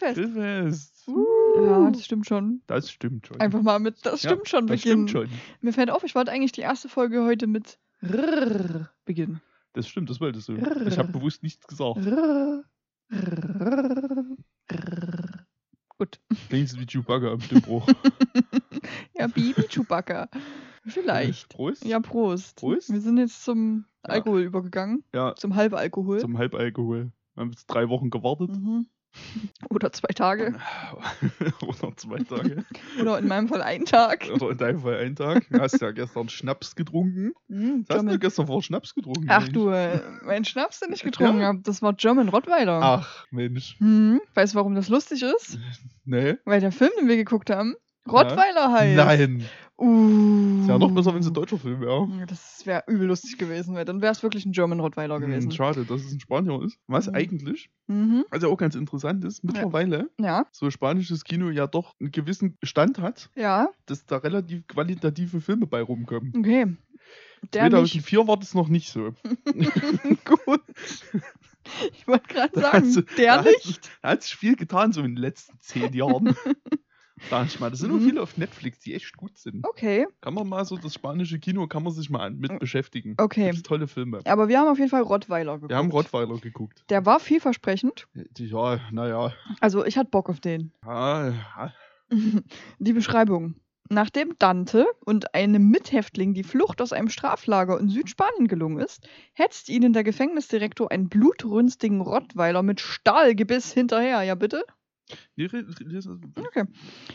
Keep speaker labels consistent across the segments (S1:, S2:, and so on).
S1: Grillfest.
S2: Grillfest.
S1: Ja, das stimmt schon.
S2: Das stimmt schon.
S1: Einfach mal mit, das
S2: Ja,
S1: stimmt schon
S2: das
S1: beginnen.
S2: stimmt schon.
S1: Mir fällt auf, ich wollte eigentlich die erste Folge heute mit Rrrr beginnen.
S2: Das stimmt, das wolltest du. Ich habe bewusst nichts gesagt.
S1: Rrrr, rrrr. Gut.
S2: Klingst wie Chewbacca am Stimmbruch.
S1: Ja, Bibi Chewbacca. Vielleicht.
S2: Prost.
S1: Ja, Prost.
S2: Prost.
S1: Wir sind jetzt zum
S2: Ja.
S1: Alkohol übergegangen.
S2: Ja,
S1: Zum Halbalkohol.
S2: zum Halbalkohol. Wir haben jetzt drei Wochen gewartet.
S1: Mhm. Oder zwei Tage.
S2: Oder zwei Tage.
S1: Oder in meinem Fall einen Tag.
S2: Oder in deinem Fall einen Tag. Du hast ja gestern Schnaps getrunken. Was hast du gestern vor Schnaps getrunken?
S1: Ach
S2: eigentlich?
S1: du, äh, mein Schnaps, den ich getrunken
S2: Ja.
S1: habe, das war German Rottweiler.
S2: Ach, Mensch.
S1: Hm, weißt du, warum das lustig ist?
S2: Nee.
S1: Weil der Film, den wir geguckt haben, Rottweiler heißt.
S2: Nein.
S1: Uh.
S2: Ist ja noch besser, wenn es ein deutscher Film wäre.
S1: Das wäre übel lustig gewesen, weil dann wäre es wirklich ein German Rottweiler gewesen.
S2: Hm, schade, dass es ein Spanier ist. Was
S1: Mhm.
S2: eigentlich,
S1: Mhm.
S2: ja auch ganz interessant ist, mittlerweile
S1: Ja,
S2: so spanisches Kino ja doch einen gewissen Stand hat,
S1: ja,
S2: dass da relativ qualitative Filme bei rumkommen.
S1: okay. Der nicht.
S2: 2004 war das noch nicht so.
S1: Gut. Ich wollte gerade
S2: Da
S1: sagen,
S2: du-
S1: der
S2: da
S1: nicht.
S2: Hat, da hat sich viel getan, so in den letzten zehn Jahren. Sag ich mal, das sind
S1: Mhm.
S2: viele auf Netflix, die echt gut sind.
S1: Okay,
S2: Kann man mal so, das spanische Kino kann man sich mal mit beschäftigen.
S1: Mm. Okay.
S2: Gibt's tolle Filme.
S1: aber wir haben auf jeden Fall Rottweiler geguckt.
S2: Wir haben Rottweiler geguckt.
S1: Der war vielversprechend.
S2: Ja, naja.
S1: Also ich hatte Bock auf den.
S2: Ja, ja.
S1: Die Beschreibung. Nachdem Dante und einem Mithäftling die Flucht aus einem Straflager in Südspanien gelungen ist, hetzt ihnen der Gefängnisdirektor einen blutrünstigen Rottweiler mit Stahlgebiss hinterher. Ja, bitte? Okay.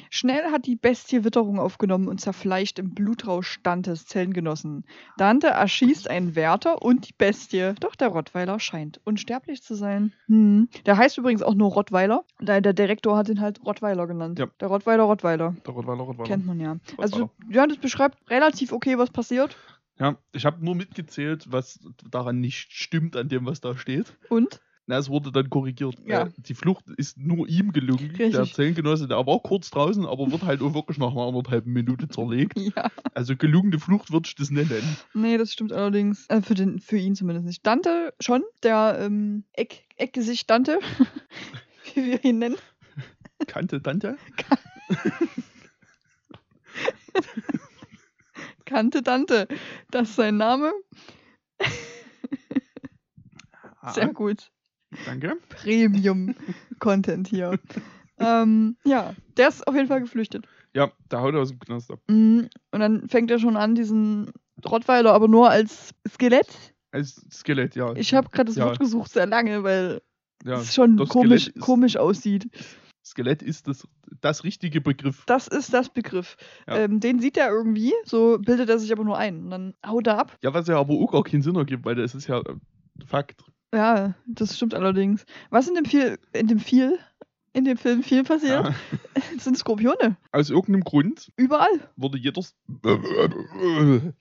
S1: Schnell hat die Bestie Witterung aufgenommen und zerfleischt im Blutrausch Dantes Zellengenossen. Dante erschießt einen Wärter und die Bestie, doch der Rottweiler scheint unsterblich zu sein. Hm. Der heißt übrigens auch nur Rottweiler, da der Direktor hat ihn halt Rottweiler genannt.
S2: Ja.
S1: Der Rottweiler Rottweiler.
S2: Der Rottweiler, Rottweiler.
S1: Kennt man ja. Also, ja, das beschreibt relativ okay, was passiert.
S2: Ja, ich habe nur mitgezählt, was daran nicht stimmt, an dem, was da steht.
S1: Und?
S2: Na, es wurde dann korrigiert.
S1: Ja.
S2: Äh, Die Flucht ist nur ihm gelungen. Der
S1: Richtig.
S2: Zellengenosse, der war kurz draußen, aber wird halt auch wirklich nach einer anderthalben Minute zerlegt.
S1: Ja.
S2: Also gelungene Flucht würde ich das nennen.
S1: Nee, das stimmt allerdings. Äh, für, den, für ihn zumindest nicht. Dante schon, der ähm, Eck, Eckgesicht Dante, wie wir ihn nennen.
S2: Kante Tante?
S1: Kannte Dante. Das ist sein Name. Sehr gut.
S2: Danke.
S1: Premium-Content hier. ähm, ja, der ist auf jeden Fall geflüchtet.
S2: Ja, der haut aus dem Knast ab.
S1: Mhm. Und dann fängt er schon an, diesen Rottweiler aber nur als Skelett.
S2: Als Skelett, ja.
S1: Ich habe gerade das
S2: Ja.
S1: Wort gesucht sehr lange, weil
S2: ja.
S1: es schon komisch,
S2: ist-
S1: komisch aussieht.
S2: Skelett ist das, das richtige Begriff.
S1: Das ist das Begriff.
S2: Ja.
S1: Ähm, den sieht er irgendwie, so bildet er sich aber nur ein. Und dann haut er ab.
S2: Ja, was ja aber auch gar keinen Sinn ergibt, weil das ist ja äh, Fakt.
S1: Ja, das stimmt allerdings. Was in dem viel, in dem viel, in dem Film viel passiert,
S2: Ja.
S1: sind Skorpione.
S2: Aus irgendeinem Grund
S1: Überall.
S2: wurde jeder.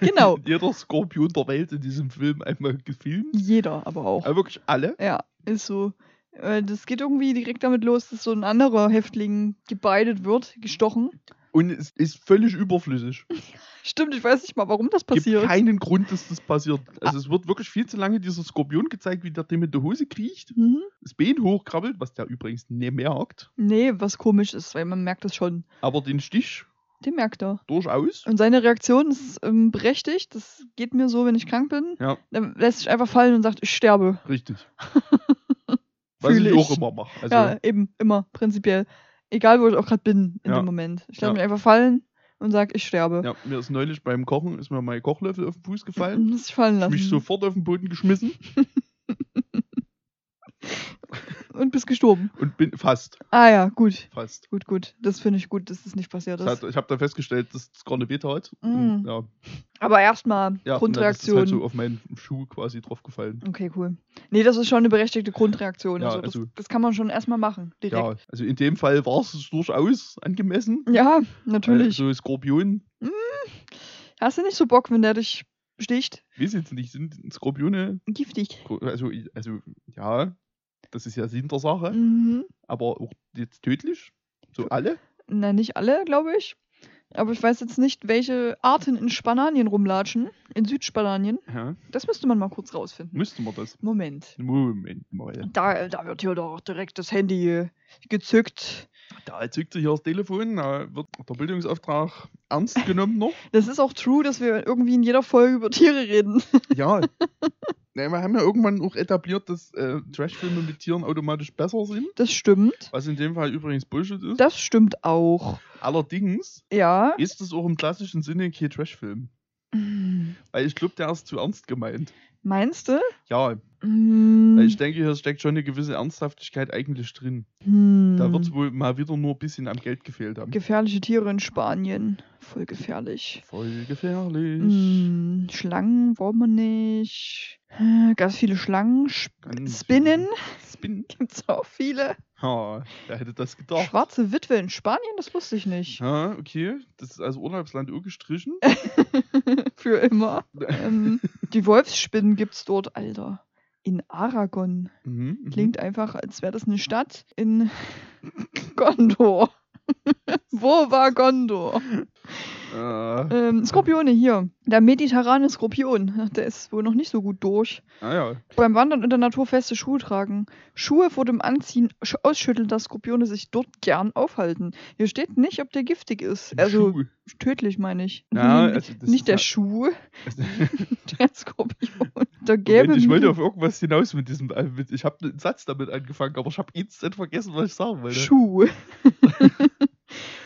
S1: Genau.
S2: Jeder Skorpion der Welt in diesem Film einmal gefilmt.
S1: Jeder aber auch.
S2: Aber wirklich alle.
S1: Ja, ist so. Äh, Das geht irgendwie direkt damit los, dass so ein anderer Häftling gebeidet wird, gestochen.
S2: Und es ist völlig überflüssig.
S1: Stimmt, ich weiß nicht mal, warum das
S2: Es gibt
S1: passiert.
S2: keinen Grund, dass das passiert. Also es wird wirklich viel zu lange dieser Skorpion gezeigt, wie der dem in die Hose kriecht,
S1: Mhm.
S2: das Bein hochkrabbelt, was der übrigens nicht merkt,
S1: Nee, was komisch ist, weil man merkt das schon.
S2: aber den Stich
S1: Den merkt er.
S2: durchaus.
S1: Und seine Reaktion ist ähm, berechtigt. Das geht mir so, wenn ich krank bin.
S2: Ja.
S1: Dann lässt sich einfach fallen und sagt, ich sterbe.
S2: Richtig. Was
S1: Fühle
S2: ich auch
S1: ich.
S2: immer mache. Also,
S1: ja, eben, immer, prinzipiell. Egal, wo ich auch gerade bin in
S2: Ja.
S1: dem Moment. Ich lasse
S2: Ja.
S1: mich einfach fallen und sage, ich sterbe.
S2: ja, mir ist neulich beim Kochen, ist mir mein Kochlöffel auf den Fuß gefallen.
S1: Ich fallen
S2: Ich
S1: lassen.
S2: mich sofort auf den Boden geschmissen
S1: und bist gestorben.
S2: und bin fast,
S1: Ah ja, gut.
S2: fast.
S1: Gut, gut. Das finde ich gut, dass das nicht passiert
S2: Das
S1: ist.
S2: hat, ich habe dann festgestellt, dass es gar nicht weh tat.
S1: Mm.
S2: Und, ja,
S1: Aber erstmal
S2: ja, und dann ist
S1: Grundreaktion.
S2: es halt so auf meinen Schuh quasi drauf gefallen.
S1: Okay, cool. Nee, das ist schon eine berechtigte Grundreaktion.
S2: Ja,
S1: also, das,
S2: also-
S1: das kann man schon erstmal machen. Direkt.
S2: Ja, also in dem Fall war es durchaus angemessen.
S1: Ja, natürlich.
S2: Also Skorpion,
S1: Hast du nicht so Bock, wenn der dich sticht?
S2: weiß jetzt nicht, sind Skorpione,
S1: Giftig.
S2: also, also ja, das ist ja Sinn der Sache,
S1: Mhm.
S2: aber auch jetzt tödlich? So alle?
S1: Na, nicht alle, glaube ich. Aber ich weiß jetzt nicht, welche Arten in Spanien rumlatschen. In Südspanien.
S2: Ja,
S1: Das müsste man mal kurz rausfinden.
S2: müssten wir das.
S1: Moment.
S2: Moment mal.
S1: Da, da wird hier doch direkt das Handy gezückt.
S2: Da zückt sich hier das Telefon, da wird der Bildungsauftrag ernst genommen noch.
S1: Das ist auch true, dass wir irgendwie in jeder Folge über Tiere reden.
S2: Ja. Ja, wir haben ja irgendwann auch etabliert, dass äh, Trashfilme mit Tieren automatisch besser sind.
S1: Das stimmt.
S2: Was in dem Fall übrigens Bullshit ist.
S1: Das stimmt auch.
S2: Allerdings
S1: Ja.
S2: ist es auch im klassischen Sinne kein Trashfilm. Weil ich glaube, der ist zu ernst gemeint.
S1: Meinst du?
S2: Ja, weil ich denke, hier steckt schon eine gewisse Ernsthaftigkeit eigentlich drin.
S1: Hm.
S2: Da wird es wohl mal wieder nur ein bisschen am Geld gefehlt haben.
S1: Gefährliche Tiere in Spanien. Voll gefährlich.
S2: Voll gefährlich.
S1: Hm, Schlangen wollen wir nicht. Äh, Ganz viele Schlangen. Sp
S2: Ganz
S1: Spinnen
S2: Spinnen?
S1: gibt's auch viele.
S2: Ha, wer hätte das gedacht?
S1: Schwarze Witwe in Spanien, das wusste ich nicht.
S2: Ja, okay. Das ist als Urlaubsland gestrichen.
S1: Für immer. Ähm, die Wolfsspinnen gibt's dort, Alter. In Aragon.
S2: Mhm, mhm.
S1: Klingt einfach, als wäre das eine Stadt in Gondor. Wo war Gondor?
S2: Äh,
S1: Ähm, Skorpione hier. Der mediterrane Skorpion. Der ist wohl noch nicht so gut durch.
S2: ah ja.
S1: Beim Wandern in der Natur feste Schuhe tragen. Schuhe vor dem Anziehen sch- ausschütteln, dass Skorpione sich dort gern aufhalten. Hier steht nicht, ob der giftig ist. Also
S2: Schuh.
S1: tödlich meine ich.
S2: Ja, also
S1: nicht der Schuh,
S2: Also,
S1: der Skorpion. Der gelbe.
S2: Moment, ich wollte auf irgendwas hinaus mit diesem. äh, Mit, ich habe einen Satz damit angefangen, aber ich habe instant vergessen, was ich sagen wollte.
S1: Schuh.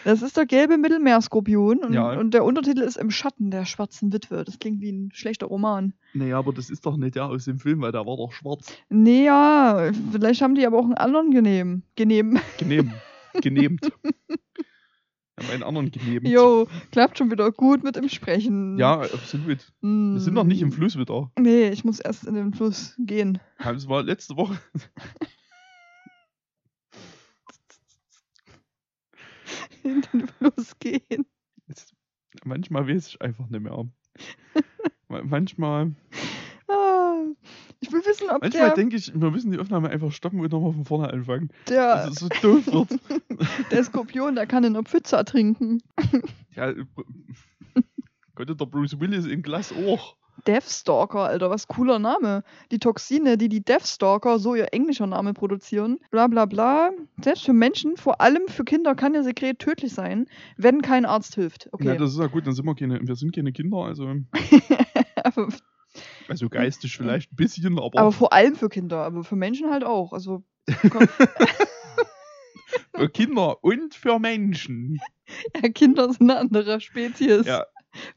S1: Das ist der gelbe Mittelmeerskorpion und,
S2: Ja.
S1: und der Untertitel ist Im Schatten der schwarzen Witwe. Das klingt wie ein schlechter Roman.
S2: Naja, aber das ist doch nicht der aus dem Film, weil der war doch schwarz.
S1: Nee, ja, vielleicht haben die aber auch einen anderen genehm. Genehm.
S2: Genehm. Genehmt. haben einen anderen genehmt.
S1: Jo, klappt schon wieder gut mit dem Sprechen.
S2: Ja, absolut.
S1: Mm.
S2: Wir sind noch nicht im Fluss wieder.
S1: Nee, ich muss erst in den Fluss gehen.
S2: Das war letzte Woche.
S1: In den Fluss gehen.
S2: Jetzt, manchmal weiß ich einfach nicht mehr. Ma- manchmal
S1: Ah, ich will wissen, ob
S2: manchmal
S1: der,
S2: denke ich, wir müssen die Aufnahme einfach stoppen und nochmal von vorne anfangen.
S1: der,
S2: Dass es so doof wird.
S1: der Skorpion, der kann in einer Pfütze ertrinken.
S2: Ja, äh, könnte der Bruce Willis in Glas auch.
S1: Deathstalker, Alter, was cooler Name. Die Toxine, die die Deathstalker, so ihr englischer Name produzieren, bla bla bla. Selbst für Menschen, vor allem für Kinder, kann ihr Sekret tödlich sein, wenn kein Arzt hilft.
S2: Ja,
S1: Okay.
S2: das ist ja gut, dann sind wir keine, wir sind keine Kinder, also, also geistig vielleicht ein bisschen, aber,
S1: aber vor allem für Kinder, aber für Menschen halt auch. Also
S2: für Kinder und für Menschen.
S1: ja, Kinder sind eine andere Spezies.
S2: Ja,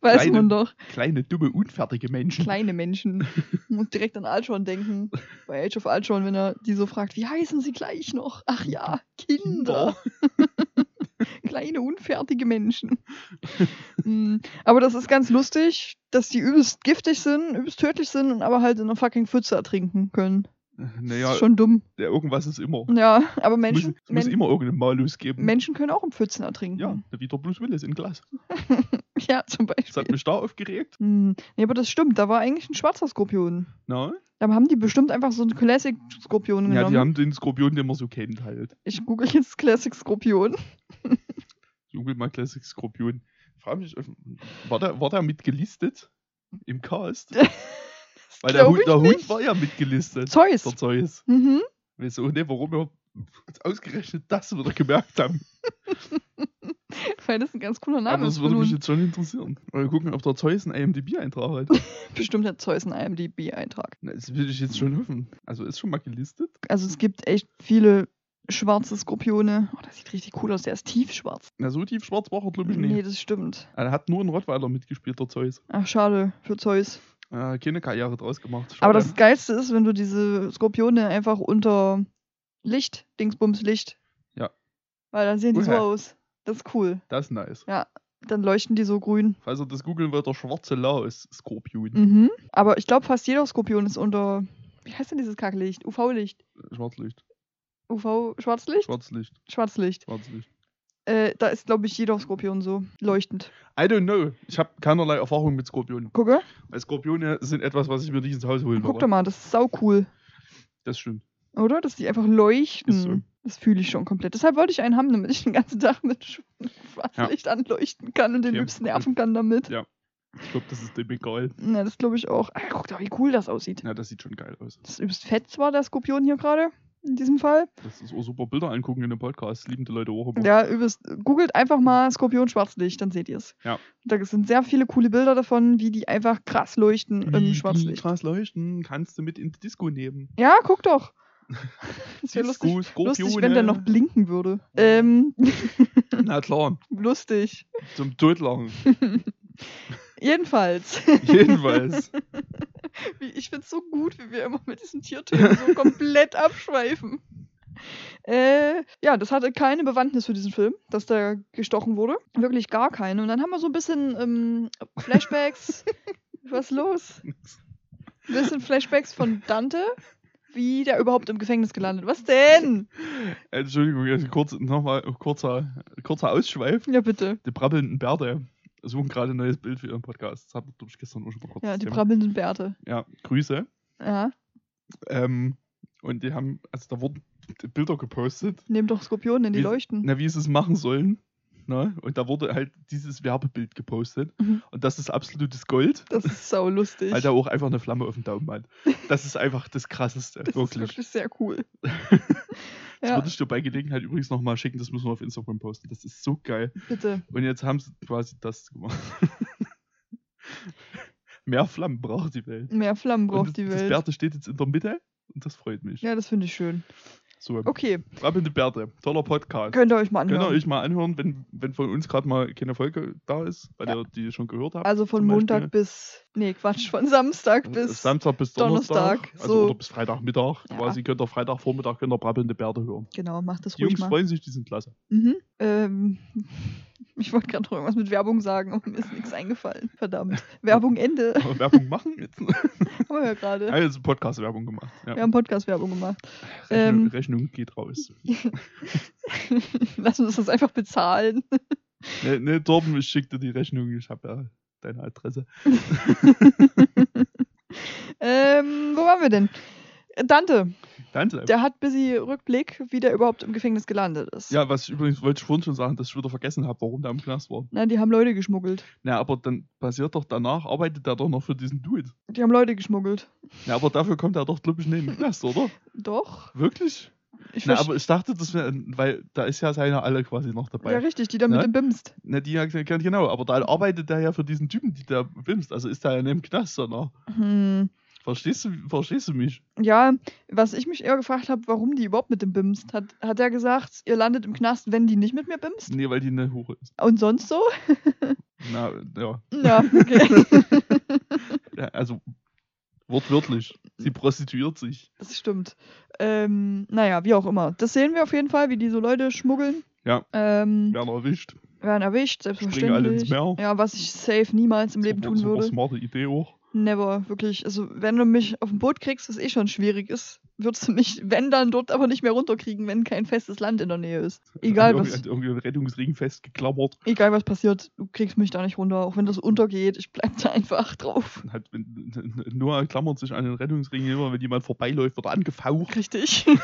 S1: Weiß
S2: kleine-
S1: man doch.
S2: kleine, dumme, unfertige Menschen.
S1: Kleine Menschen. Muss direkt an Alshon denken. Bei Age of Alshon, wenn er die so fragt, wie heißen sie gleich noch? Ach ja, Kinder. Kleine, unfertige Menschen. Mm, aber das ist ganz lustig, dass die übelst giftig sind, übelst tödlich sind und aber halt in einer fucking Pfütze ertrinken können. Das
S2: Naja,
S1: ist schon dumm.
S2: der, irgendwas ist immer.
S1: Ja, aber
S2: Es muss,
S1: Menschen,
S2: es muss immer irgendeinen Malus geben.
S1: Menschen können auch in Pfützen ertrinken.
S2: ja, wie der Bruce Willis in Glas.
S1: ja zum
S2: Das hat
S1: Beispiel.
S2: mich da aufgeregt.
S1: Hm, nee, aber das stimmt, da war eigentlich ein schwarzer Skorpion.
S2: Na?
S1: Da haben die bestimmt einfach so einen Classic-Skorpion
S2: Ja,
S1: genommen.
S2: die haben den Skorpion, den man so kennt halt.
S1: ich google jetzt Classic-Skorpion.
S2: Google mal Classic Skorpion. Frag mich, äh, war der, war der mitgelistet im Cast? Weil der, Hund, der Hund war ja mitgelistet.
S1: Zeus.
S2: Der Zeus.
S1: Mhm.
S2: Wieso nicht, warum wir ausgerechnet das wieder gemerkt haben.
S1: Weil das ein ganz cooler Name
S2: Aber
S1: ist.
S2: das würde mich jetzt schon interessieren. Mal gucken, ob der Zeus einen IMDb-Eintrag hat.
S1: Bestimmt hat Zeus einen IMDb-Eintrag.
S2: Das würde ich jetzt schon hoffen. Also ist schon mal gelistet.
S1: Also es gibt echt viele schwarze Skorpione. Oh, das sieht richtig cool aus. Der ist tiefschwarz.
S2: Na, so tief schwarz war er, glaube ich,
S1: Nee,
S2: nicht.
S1: das stimmt.
S2: Er hat nur einen Rottweiler mitgespielt, der Zeus.
S1: Ach, schade für Zeus.
S2: Äh, keine Karriere draus gemacht. Schade.
S1: Aber das Geilste ist, wenn du diese Skorpione einfach unter Licht, Dingsbums Licht.
S2: Ja.
S1: Weil dann sehen die so
S2: Uha.
S1: aus. Das ist cool.
S2: das ist nice.
S1: Dann leuchten die so grün.
S2: Falls ihr das googeln wollt, der schwarze Laus Skorpion.
S1: Mhm. Aber ich glaube, fast jeder Skorpion ist unter. Wie heißt denn dieses Kacklicht? UV-Licht.
S2: Schwarzlicht.
S1: UV, Schwarzlicht?
S2: Schwarzlicht.
S1: Schwarzlicht.
S2: Schwarzlicht.
S1: Äh, da ist, glaube ich, jeder Skorpion so leuchtend.
S2: I don't know. Ich habe keinerlei Erfahrung mit Skorpionen.
S1: Gucke.
S2: Weil Skorpione sind etwas, was ich mir nicht ins Haus holen
S1: Guck
S2: würde.
S1: doch mal, das ist sau cool.
S2: Das stimmt.
S1: Oder? Dass die einfach leuchten.
S2: Ist so.
S1: Das fühle ich schon komplett. Deshalb wollte ich einen haben, damit ich den ganzen Tag mit Schwarzlicht anleuchten kann und den
S2: Ja.
S1: Lübs nerven kann damit.
S2: Ja. Ich glaube, das ist dem egal.
S1: Ja, das glaube ich auch. Ah, guck doch, wie cool das aussieht.
S2: Ja, das sieht schon geil aus.
S1: Das ist übelst fett zwar, der Skorpion hier gerade. In diesem Fall.
S2: Das ist auch super Bilder angucken in dem Podcast. Lieben die Leute auch immer.
S1: Ja, übelst. Googelt einfach mal Skorpion Schwarzlicht, dann seht ihr es.
S2: Ja.
S1: Da sind sehr viele coole Bilder davon, wie die einfach krass leuchten
S2: Wie
S1: im
S2: die
S1: Schwarzlicht.
S2: krass leuchten, kannst du mit in die Disco nehmen.
S1: Ja, guck doch. Das wäre lustig, lustig, wenn der noch blinken würde. Ähm,
S2: Na klar,
S1: lustig.
S2: zum Totlachen.
S1: Jedenfalls.
S2: Jedenfalls.
S1: Ich find's so gut, wie wir immer mit diesen Tierthemen so komplett abschweifen. Äh, ja, das hatte keine Bewandtnis für diesen Film, dass der gestochen wurde. Wirklich gar keine. Und dann haben wir so ein bisschen ähm, Flashbacks. Was ist los? Ein bisschen Flashbacks von Dante, wie der überhaupt im Gefängnis gelandet. Was denn?
S2: Entschuldigung, jetzt kurz, nochmal kurzer, kurzer Ausschweif.
S1: Ja, bitte.
S2: Die brabbelnden Bärte suchen gerade ein neues Bild für ihren Podcast. Das glaube ich, gestern auch schon mal kurz.
S1: Ja, die
S2: Thema.
S1: brabbelnden Bärte.
S2: ja, Grüße.
S1: Ja,
S2: Ähm, und die haben, also da wurden Bilder gepostet,
S1: nehmen doch Skorpionen, die
S2: Wie-
S1: leuchten.
S2: na, wie sie es machen sollen. Ne? Und da wurde halt dieses Werbebild gepostet.
S1: Mhm.
S2: Und das ist absolutes Gold,
S1: Das ist sau lustig.
S2: weil da auch einfach eine Flamme auf dem Daumen hat. Das ist einfach das Krasseste,
S1: das ist
S2: wirklich.
S1: wirklich sehr cool.
S2: Das
S1: ja,
S2: würde ich dir bei Gelegenheit übrigens nochmal schicken, das müssen wir auf Instagram posten. Das ist so geil.
S1: bitte.
S2: Und jetzt haben sie quasi das gemacht. Mehr Flammen braucht die Welt.
S1: Mehr Flammen braucht
S2: das,
S1: die
S2: das
S1: Welt.
S2: Bärte steht jetzt in der Mitte und das freut mich.
S1: Ja, das finde ich schön.
S2: So,
S1: Okay,
S2: Brabbelnde Bärte, toller Podcast.
S1: könnt ihr euch mal
S2: Könnt ihr
S1: anhören.
S2: euch mal anhören, wenn, wenn von uns gerade mal keine Folge da ist, weil
S1: Ja.
S2: ihr die schon gehört habt.
S1: Also von Montag
S2: Beispiel.
S1: bis. Nee, Quatsch, von Samstag bis.
S2: Samstag bis Donnerstag.
S1: Donnerstag,
S2: also
S1: so.
S2: oder bis Freitagmittag.
S1: Ja.
S2: Quasi könnt ihr Freitagvormittag könnt ihr brabbelnde Bärte hören.
S1: Genau, macht das
S2: Die
S1: ruhig
S2: Jungs
S1: mal.
S2: freuen sich, die sind klasse.
S1: Mhm. Ähm, ich wollte gerade noch irgendwas mit Werbung sagen, aber mir ist nichts eingefallen. Verdammt. Werbung Ende.
S2: Aber Werbung machen jetzt.
S1: Haben wir ja gerade.
S2: jetzt Podcast-Werbung gemacht. Ja.
S1: Wir haben Podcast-Werbung gemacht.
S2: Rechnung,
S1: ähm,
S2: Rechnung geht raus.
S1: Lass uns das einfach bezahlen.
S2: Ne, ne, Torben, ich schick dir die Rechnung, ich habe ja deine Adresse.
S1: ähm, wo waren wir denn? Dante,
S2: Danke.
S1: der hat busy Rückblick, wie der überhaupt im Gefängnis gelandet ist.
S2: Ja, was ich übrigens wollte ich vorhin schon sagen, dass ich wieder vergessen habe, warum der im Knast war.
S1: Na, die haben Leute geschmuggelt.
S2: Na, aber dann passiert doch danach, arbeitet er doch noch für diesen Dude.
S1: Die haben Leute geschmuggelt.
S2: Ja, aber dafür kommt er doch, glaube ich, nicht in den Knast, oder?
S1: Doch.
S2: Wirklich?
S1: Ich
S2: Na, aber ich dachte, das wäre, weil da ist ja seine alle quasi noch dabei.
S1: ja, richtig, die da mit
S2: Ne?
S1: dem Bimst.
S2: Na, die ja, genau, aber da arbeitet er ja für diesen Typen, die da bimst. Also ist er ja nicht im Knast, sondern.
S1: Hm.
S2: Verstehst du, verstehst du mich?
S1: Ja, was ich mich eher gefragt habe, warum die überhaupt mit dem bimst. Hat, hat er gesagt, ihr landet im Knast, wenn die nicht mit mir bimst?
S2: Nee, weil die eine Hure ist.
S1: Und sonst so?
S2: Na, ja.
S1: Ja, okay.
S2: ja also, wortwörtlich. Sie prostituiert sich.
S1: das stimmt. Ähm, naja, wie auch immer. Das sehen wir auf jeden Fall, wie die so Leute schmuggeln.
S2: Ja.
S1: Ähm,
S2: Werden erwischt.
S1: werden erwischt,
S2: Springen alle ins
S1: selbstverständlich.
S2: Meer.
S1: Ja, was ich safe niemals im Leben
S2: super,
S1: tun würde.
S2: smarte Idee auch.
S1: Never, wirklich. Also, wenn du mich auf ein Boot kriegst, was eh schon schwierig ist, würdest du mich, wenn dann, dort aber nicht mehr runterkriegen, wenn kein festes Land in der Nähe ist. Egal was,
S2: irgendein- Irgendwie ein Rettungsring festgeklammert.
S1: egal was passiert, du kriegst mich da nicht runter. Auch wenn das untergeht, ich bleib da einfach drauf.
S2: Hat, wenn, Noah klammert sich an den Rettungsring immer, wenn jemand vorbeiläuft, wird er angefaucht.
S1: Richtig.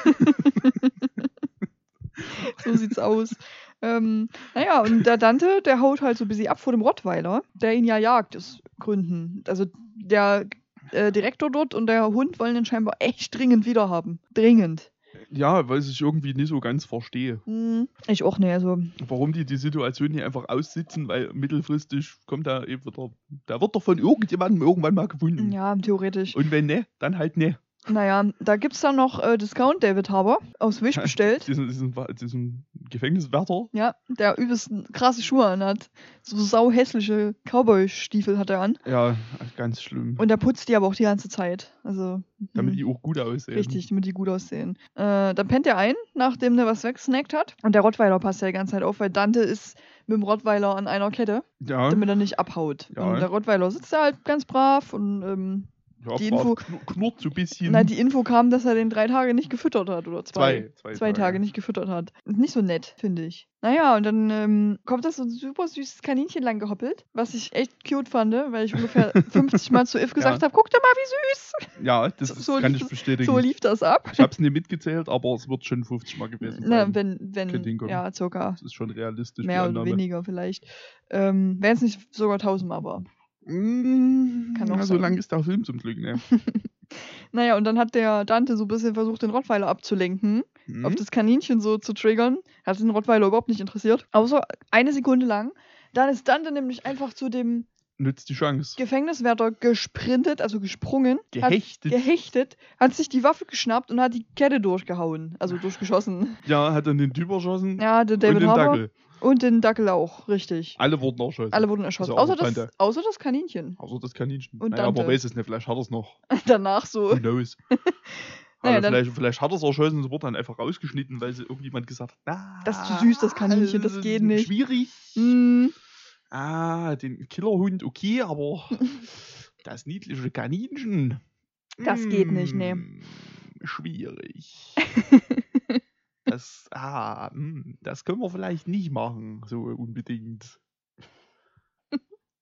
S1: so sieht's aus. Ähm, naja, und der Dante, der haut halt so ein bisschen ab vor dem Rottweiler, der ihn ja jagt, aus Gründen. Also der äh, Direktor dort und der Hund wollen ihn scheinbar echt dringend wiederhaben. Dringend.
S2: Ja, weil ich irgendwie nicht so ganz verstehe.
S1: Hm, ich auch nicht. Also,
S2: Warum die die Situation hier einfach aussitzen, weil mittelfristig kommt da eben wieder. Da wird doch von irgendjemandem irgendwann mal gefunden.
S1: ja, theoretisch.
S2: Und wenn ne, dann halt ne.
S1: Naja, da gibt's dann noch äh, Discount David Haber aus Wish bestellt.
S2: Diesen, diesen, diesen Gefängniswärter.
S1: Ja, der übelst krasse Schuhe anhat. So sau hässliche Cowboy-Stiefel hat er an.
S2: Ja, ganz schlimm.
S1: Und er putzt die aber auch die ganze Zeit. Also.
S2: damit
S1: hm,
S2: die auch gut aussehen.
S1: Richtig, damit die gut aussehen. Äh, dann pennt er ein, nachdem er was wegsnackt hat. Und der Rottweiler passt ja die ganze Zeit auf, weil Dante ist mit dem Rottweiler an einer Kette,
S2: Ja,
S1: damit er nicht abhaut.
S2: Ja.
S1: Und der Rottweiler sitzt da halt ganz brav und ähm,
S2: Ja,
S1: Die Info-
S2: knur- knurrt so ein bisschen.
S1: Na, die Info kam, dass er den drei Tage nicht gefüttert hat oder zwei.
S2: zwei,
S1: Zwei Tage nicht gefüttert hat. Nicht so nett, finde ich. Naja, und dann ähm, kommt das so ein super süßes Kaninchen lang gehoppelt, was ich echt cute fand, weil ich ungefähr 50 Mal zu If gesagt
S2: Ja.
S1: habe, guck doch mal, wie süß.
S2: Ja, das
S1: So-
S2: ist,
S1: so
S2: kann ich
S1: es-
S2: bestätigen.
S1: So lief das ab.
S2: ich habe es nicht mitgezählt, aber es wird schon 50 Mal gewesen
S1: Na,
S2: sein.
S1: wenn, wenn, ja, circa.
S2: das ist schon realistisch.
S1: Mehr oder weniger vielleicht. Ähm, Wären es nicht sogar 1000 Mal, aber.
S2: Mm,
S1: Kann auch
S2: ja, so lang ist der Film zum Glück, ne?
S1: Naja, und dann hat der Dante so ein bisschen versucht, den Rottweiler abzulenken.
S2: Hm?
S1: auf das Kaninchen so zu triggern. Hat den Rottweiler überhaupt nicht interessiert. Außer eine Sekunde lang. Dann ist Dante nämlich einfach zu dem
S2: Nützt die Chance.
S1: Gefängniswärter gesprintet, also gesprungen,
S2: Gehechtet.
S1: hat gehechtet, hat sich die Waffe geschnappt und hat die Kette durchgehauen, also durchgeschossen.
S2: ja, hat dann den Typ erschossen
S1: Ja, der David
S2: und den
S1: Harbour
S2: Dackel.
S1: Und den Dackel auch, richtig.
S2: Alle wurden erschossen.
S1: Alle wurden erschossen,
S2: Also
S1: außer, das, außer das Kaninchen.
S2: Außer das Kaninchen.
S1: Und
S2: naja, aber weiß es nicht, vielleicht hat er es noch.
S1: Danach so.
S2: Who knows?
S1: Naja,
S2: vielleicht, vielleicht hat er es erschossen und es wurde dann einfach rausgeschnitten, weil sie irgendjemand gesagt hat, na,
S1: Das ist zu süß, das Kaninchen, das geht nicht.
S2: Schwierig.
S1: Hm,
S2: Ah, den Killerhund okay, aber das niedliche Kaninchen.
S1: Das geht nicht, nee.
S2: mm, Schwierig. Das, ah, mm, das können wir vielleicht nicht machen, so unbedingt.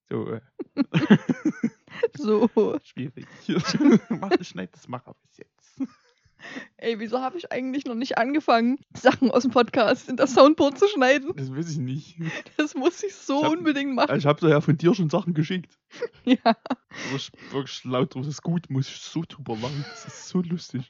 S2: So, äh,
S1: so.
S2: schwierig. Mach, schneid das Macher bis jetzt.
S1: Ey, wieso habe ich eigentlich noch nicht angefangen, Sachen aus dem Podcast in das Soundboard zu schneiden?
S2: Das weiß ich nicht.
S1: Das muss ich so
S2: Ich hab-
S1: unbedingt machen.
S2: Ich habe ja von dir schon Sachen geschickt.
S1: Ja.
S2: Wirklich, wirklich laut, das ist gut, muss ich so drüber lachen. Das ist so lustig.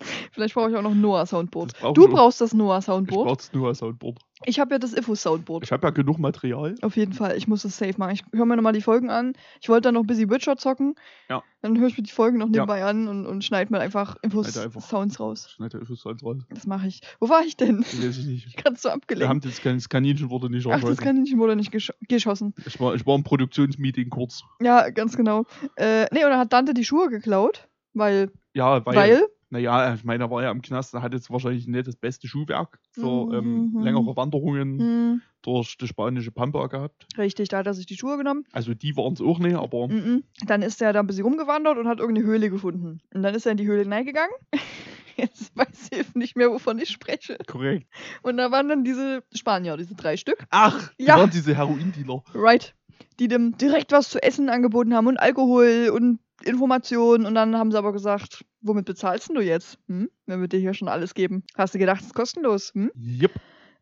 S1: Vielleicht brauche ich auch noch Noah Soundboard.
S2: Das
S1: Du
S2: ich auch.
S1: brauchst das Noah
S2: Ich
S1: Soundboard.
S2: brauch's nur als Soundboard.
S1: Ich habe ja das Info Soundboard.
S2: Ich habe ja genug Material.
S1: Auf jeden Fall. Ich muss das safe machen. Ich höre mir nochmal die Folgen an. Ich wollte dann noch ein bisschen Witcher zocken.
S2: Ja.
S1: Dann höre ich mir die Folgen noch nebenbei an und, und schneide mir einfach
S2: Schneide einfach.
S1: Sounds raus.
S2: Schneid der Infos raus.
S1: Das mache ich. Wo war ich denn?
S2: Das weiß ich nicht.
S1: Ganz so
S2: Wir
S1: abgelenkt.
S2: haben das, das Kaninchen wurde nicht
S1: Ach, das
S2: erschossen.
S1: Kaninchen wurde nicht gesch geschossen.
S2: Ich war, ich war im Produktionsmeeting kurz.
S1: Ja, ganz genau. Äh, nee, und dann hat Dante die Schuhe geklaut, weil,
S2: Ja, weil,
S1: weil,
S2: naja, ich meine, er war ja im Knast, er hat jetzt wahrscheinlich nicht das beste Schuhwerk für
S1: Mhm,
S2: ähm,
S1: mhm.
S2: längere Wanderungen
S1: hm,
S2: durch die spanische Pampa gehabt.
S1: richtig, da hat er sich die Schuhe genommen.
S2: Also die waren es auch nicht, aber
S1: Mhm. Dann ist er da ein bisschen rumgewandert und hat irgendeine Höhle gefunden. Und dann ist er in die Höhle hineingegangen. Jetzt weiß ich nicht mehr, wovon ich spreche.
S2: korrekt.
S1: Und da waren dann diese Spanier, diese drei Stück.
S2: Ach, die
S1: Ja.
S2: waren diese Heroin-Dealer.
S1: Right. Die dem direkt was zu essen angeboten haben und Alkohol und Informationen. Und dann haben sie aber gesagt, womit bezahlst du jetzt? Hm? Wenn wir dir hier schon alles geben. Hast du gedacht, es ist kostenlos? Hm?
S2: Yep.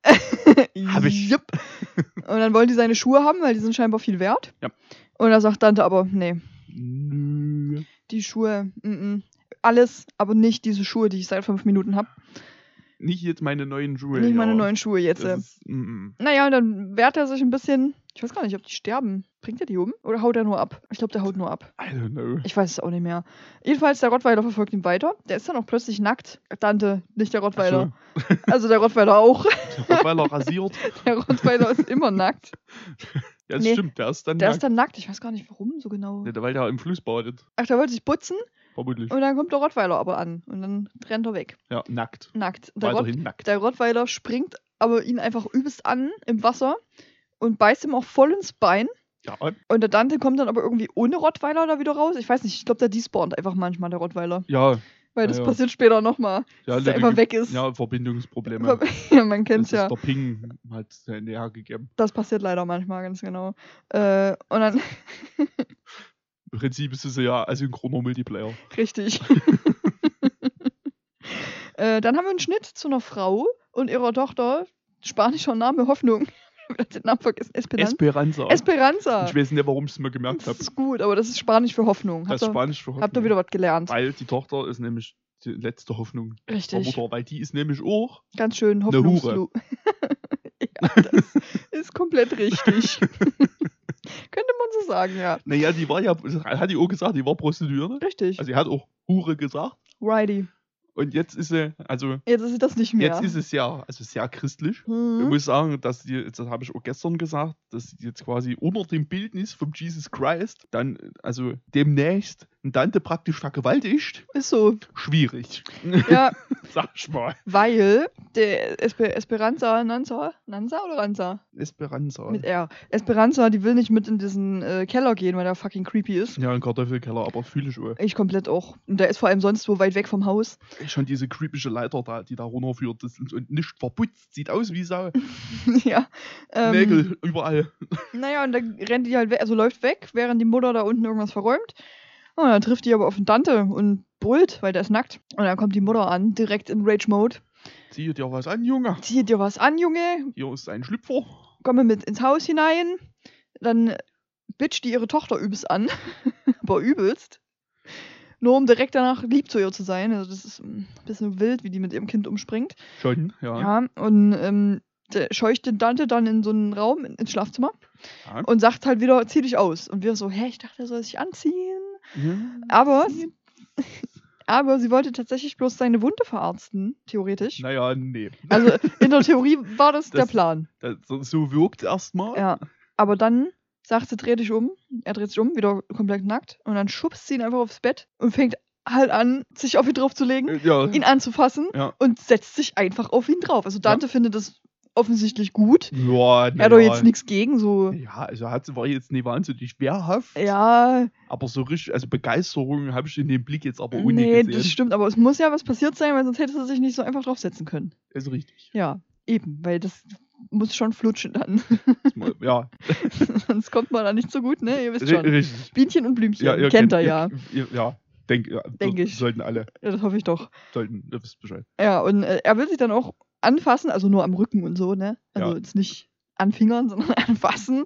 S2: Hab ich.
S1: Jupp. Und dann wollen die seine Schuhe haben, weil die sind scheinbar viel wert.
S2: Ja.
S1: Und da sagt Dante aber, nee,
S2: Nö.
S1: die Schuhe, mm -mm. alles, aber nicht diese Schuhe, die ich seit fünf Minuten habe.
S2: Nicht jetzt meine neuen Schuhe.
S1: Nicht meine
S2: ja.
S1: neuen Schuhe jetzt. äh.
S2: Ist, mm.
S1: Naja, und dann wehrt er sich ein bisschen. Ich weiß gar nicht, ob die sterben. Bringt er die um? Oder haut er nur ab? Ich glaube, der haut nur ab.
S2: I don't know.
S1: Ich weiß es auch nicht mehr. Jedenfalls, der Rottweiler verfolgt ihn weiter. Der ist dann auch plötzlich nackt. Dante, nicht der Rottweiler. Also der Rottweiler auch.
S2: Der Rottweiler rasiert.
S1: Der Rottweiler ist immer nackt.
S2: Ja, das
S1: Nee,
S2: stimmt. Der ist dann
S1: Der
S2: nackt.
S1: ist dann nackt. Ich weiß gar nicht, warum so genau.
S2: Ja, weil der im Fluss badet.
S1: Ach, der wollte sich putzen
S2: Vermutlich.
S1: und dann kommt der Rottweiler aber an. Und dann rennt er weg.
S2: Ja, nackt.
S1: Nackt. Der, Rott,
S2: nackt.
S1: der Rottweiler springt aber ihn einfach übelst an im Wasser und beißt ihm auch voll ins Bein.
S2: Ja,
S1: Und der Dante kommt dann aber irgendwie ohne Rottweiler da wieder raus. Ich weiß nicht, ich glaube, der despawnt einfach manchmal, der Rottweiler.
S2: ja,
S1: Weil das
S2: Ja,
S1: passiert später nochmal,
S2: ja,
S1: dass der einfach weg ist.
S2: ja, Verbindungsprobleme.
S1: Ja, man
S2: Das
S1: kennt's
S2: ist
S1: ja.
S2: der Ping hat näher gegeben.
S1: Das passiert leider manchmal, ganz genau. Äh, und dann,
S2: Im Prinzip ist es ja asynchroner Multiplayer.
S1: richtig. äh, dann haben wir einen Schnitt zu einer Frau und ihrer Tochter. Spanischer Name Hoffnung. Ich hab den Namen vergessen. Esperanza.
S2: Esperanza.
S1: Esperanza.
S2: Ich weiß nicht, warum ich es mir gemerkt
S1: Das
S2: habe.
S1: ist gut, aber das ist Spanisch für Hoffnung.
S2: Das
S1: Habt
S2: ist Spanisch für
S1: habt ihr
S2: Hoffnung.
S1: wieder was gelernt?
S2: Weil die Tochter ist nämlich die letzte Hoffnung
S1: Richtig.
S2: Mutter, weil die ist nämlich auch.
S1: Ganz schön
S2: Eine
S1: Hoffnungslu. ja, das ist komplett richtig. Könnte man so sagen, ja.
S2: Naja, die war ja, hat die auch gesagt, die war Prostituierte.
S1: Richtig.
S2: Also, sie hat auch Hure gesagt.
S1: Righty.
S2: Und jetzt ist sie, also,
S1: Jetzt ist sie das nicht mehr.
S2: jetzt ist es ja, also sehr christlich. Ich
S1: Mhm.
S2: muss sagen, dass die, das habe ich auch gestern gesagt, dass die jetzt quasi unter dem Bildnis vom Jesus Christ dann, also demnächst Dante praktisch vergewaltigt,
S1: Ist so.
S2: schwierig.
S1: Ja,
S2: Sag ich mal.
S1: weil der Esper Esperanza Nanza, Nanza oder Ranza?
S2: Esperanza.
S1: Mit R. Esperanza, die will nicht mit in diesen äh, Keller gehen, weil der fucking creepy ist.
S2: Ja, ein Kartoffelkeller, aber fühle ich auch.
S1: Ich komplett auch. Und der ist vor allem sonst wo weit weg vom Haus.
S2: Schon diese creepische Leiter da, die da runterführt, das ist und nicht verputzt, sieht aus wie Sau.
S1: ja. Ähm,
S2: Nägel überall.
S1: Naja, und dann rennt die halt weg, also läuft weg, während die Mutter da unten irgendwas verräumt. Und dann trifft die aber auf den Dante und brüllt, weil der ist nackt. Und dann kommt die Mutter an, direkt in Rage-Mode.
S2: Zieh dir was an, Junge.
S1: Zieh dir was an, Junge.
S2: Hier ist ein Schlüpfer.
S1: Komme mit ins Haus hinein. Dann bitcht die ihre Tochter übelst an. aber übelst. Nur um direkt danach lieb zu ihr zu sein. Also das ist ein bisschen wild, wie die mit ihrem Kind umspringt.
S2: Schon, ja.
S1: Ja, und ähm, der scheucht den Dante dann in so einen Raum, in- ins Schlafzimmer.
S2: Ja.
S1: Und sagt halt wieder, zieh dich aus. Und wir so, hä, ich dachte, er soll sich anziehen.
S2: Ja.
S1: Aber, aber sie wollte tatsächlich bloß seine Wunde verarzten, theoretisch.
S2: Naja, nee.
S1: Also in der Theorie war das, der
S2: Das-
S1: Plan.
S2: Das, so- so wirkt erstmal.
S1: Ja. Aber dann sagt sie, dreh dich um. Er dreht sich um, wieder komplett nackt. Und dann schubst sie ihn einfach aufs Bett und fängt halt an, sich auf ihn draufzulegen,
S2: Ja.
S1: ihn anzufassen
S2: Ja.
S1: und setzt sich einfach auf ihn drauf. Also Dante findet das offensichtlich gut.
S2: Ja,
S1: Er hat doch
S2: ja.
S1: jetzt nichts gegen, so.
S2: Ja, also hat sie war jetzt nicht wahnsinnig wehrhaft.
S1: Ja,
S2: Aber so richtig, also Begeisterung habe ich in dem Blick jetzt aber ohne
S1: nee,
S2: gesehen.
S1: das stimmt, aber es muss ja was passiert sein, weil sonst hätte sie sich nicht so einfach draufsetzen können.
S2: ist richtig.
S1: Ja, eben, weil das muss schon flutschen dann.
S2: Ja,
S1: sonst kommt man da nicht so gut, ne? Ihr wisst schon.
S2: richtig.
S1: Bienchen und Blümchen,
S2: Ja, ihr
S1: kennt er
S2: ihr-
S1: ja.
S2: Ihr, ja, denk, ja,
S1: Denk
S2: so-
S1: ich.
S2: Sollten alle,
S1: ja. Das hoffe ich doch.
S2: sollten, ihr wisst Bescheid.
S1: Ja, und äh, er will sich dann auch anfassen, also nur am Rücken und so, ne? Also
S2: Ja.
S1: jetzt nicht anfingern, sondern anfassen.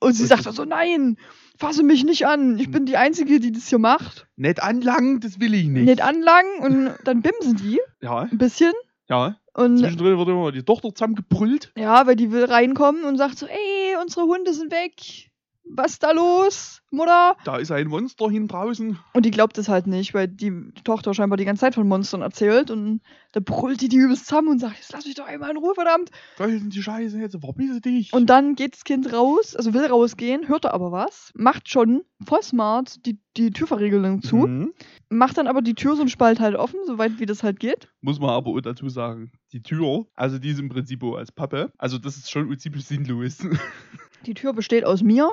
S1: Und sie sagt so, nein, fasse mich nicht an. Ich bin die Einzige, die das hier macht.
S2: Nicht anlangen, das will ich nicht.
S1: Nicht anlangen und dann bimsen die
S2: Ja,
S1: ein bisschen.
S2: ja.
S1: Und
S2: Zwischendrin wird immer die Tochter zusammengebrüllt.
S1: Ja, weil die will reinkommen und sagt so, ey, unsere Hunde sind weg. Was ist da los, Mutter?
S2: Da ist ein Monster hin draußen.
S1: Und die glaubt es halt nicht, weil die Tochter scheinbar die ganze Zeit von Monstern erzählt. Und da brüllt die die übelst zusammen und sagt, jetzt lass mich doch einmal in Ruhe, verdammt.
S2: Da sind die Scheiße, jetzt verbisse dich.
S1: Und dann geht das Kind raus, also will rausgehen, hört er aber was, macht schon voll smart die, die Türverriegelung zu,
S2: Mhm.
S1: macht dann aber die Tür so einen Spalt halt offen, soweit wie das halt geht.
S2: Muss man aber auch dazu sagen, die Tür, also die ist im Prinzip als Pappe. Also das ist schon ziemlich sinnlos.
S1: Die Tür besteht aus mir.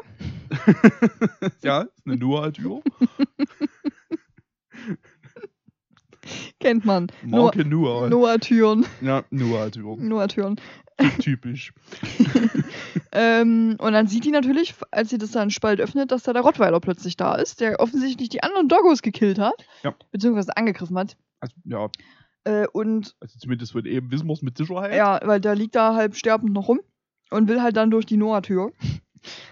S2: ja, ist eine Noah-Tür.
S1: Kennt man.
S2: Marke Noah.
S1: Noah-Türen.
S2: Ja, Noah-Tür.
S1: Noah-Türen.
S2: Typisch.
S1: Ähm, und dann sieht die natürlich, als sie das dann Spalt öffnet, dass da der Rottweiler plötzlich da ist, der offensichtlich die anderen Doggos gekillt hat.
S2: Ja.
S1: Beziehungsweise angegriffen hat.
S2: Also, ja,
S1: Äh, und
S2: also zumindest von eben wissen wir es mit Sicherheit.
S1: ja, weil der liegt da halb sterbend noch rum und will halt dann durch die Noah-Tür.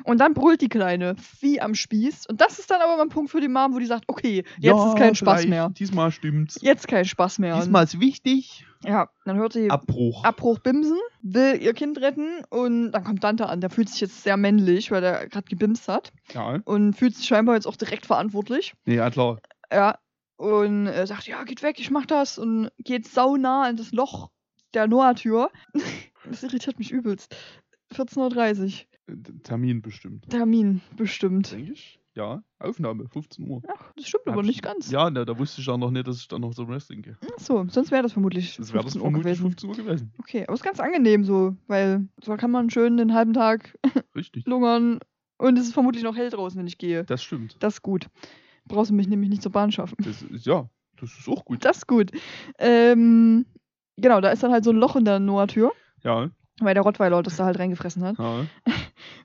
S1: Und dann brüllt die Kleine wie am Spieß. Und das ist dann aber mal ein Punkt für die Mom, wo die sagt, okay, jetzt
S2: Ja,
S1: ist kein Spaß mehr.
S2: Diesmal stimmt's.
S1: Jetzt kein Spaß mehr.
S2: Diesmal ist wichtig.
S1: Ja, dann hört sie
S2: Abbruch.
S1: Abbruch Bimsen, will ihr Kind retten und dann kommt Dante an. Der fühlt sich jetzt sehr männlich, weil er gerade gebimst hat.
S2: Ja,
S1: und fühlt sich scheinbar jetzt auch direkt verantwortlich.
S2: ja klar.
S1: Ja. Und sagt, ja, geht weg, ich mach das. Und geht saunah in das Loch der Noah-Tür. das irritiert mich übelst. 14.30 Uhr.
S2: Äh, Termin bestimmt.
S1: Termin bestimmt.
S2: Denke ich. Ja, Aufnahme, 15 Uhr.
S1: Ach, das stimmt aber
S2: Hab
S1: nicht
S2: ich-
S1: ganz.
S2: Ja, ne, da wusste ich ja noch nicht, dass ich dann noch zum Wrestling gehe.
S1: Ach so, sonst wäre das vermutlich
S2: Das wäre das
S1: 15 Uhr
S2: vermutlich
S1: gewesen.
S2: 15 Uhr gewesen.
S1: Okay, aber ist ganz angenehm so, weil so kann man schön den halben Tag
S2: Richtig.
S1: lungern und es ist vermutlich noch hell draußen, wenn ich gehe.
S2: Das stimmt.
S1: Das ist gut. Brauchst du mich nämlich nicht zur Bahn schaffen.
S2: Das ist, ja, das ist auch gut.
S1: Das ist gut. Ähm, genau, da ist dann halt so ein Loch in der Noah-Tür,
S2: Ja,
S1: weil der Rottweiler das da halt reingefressen hat.
S2: ja.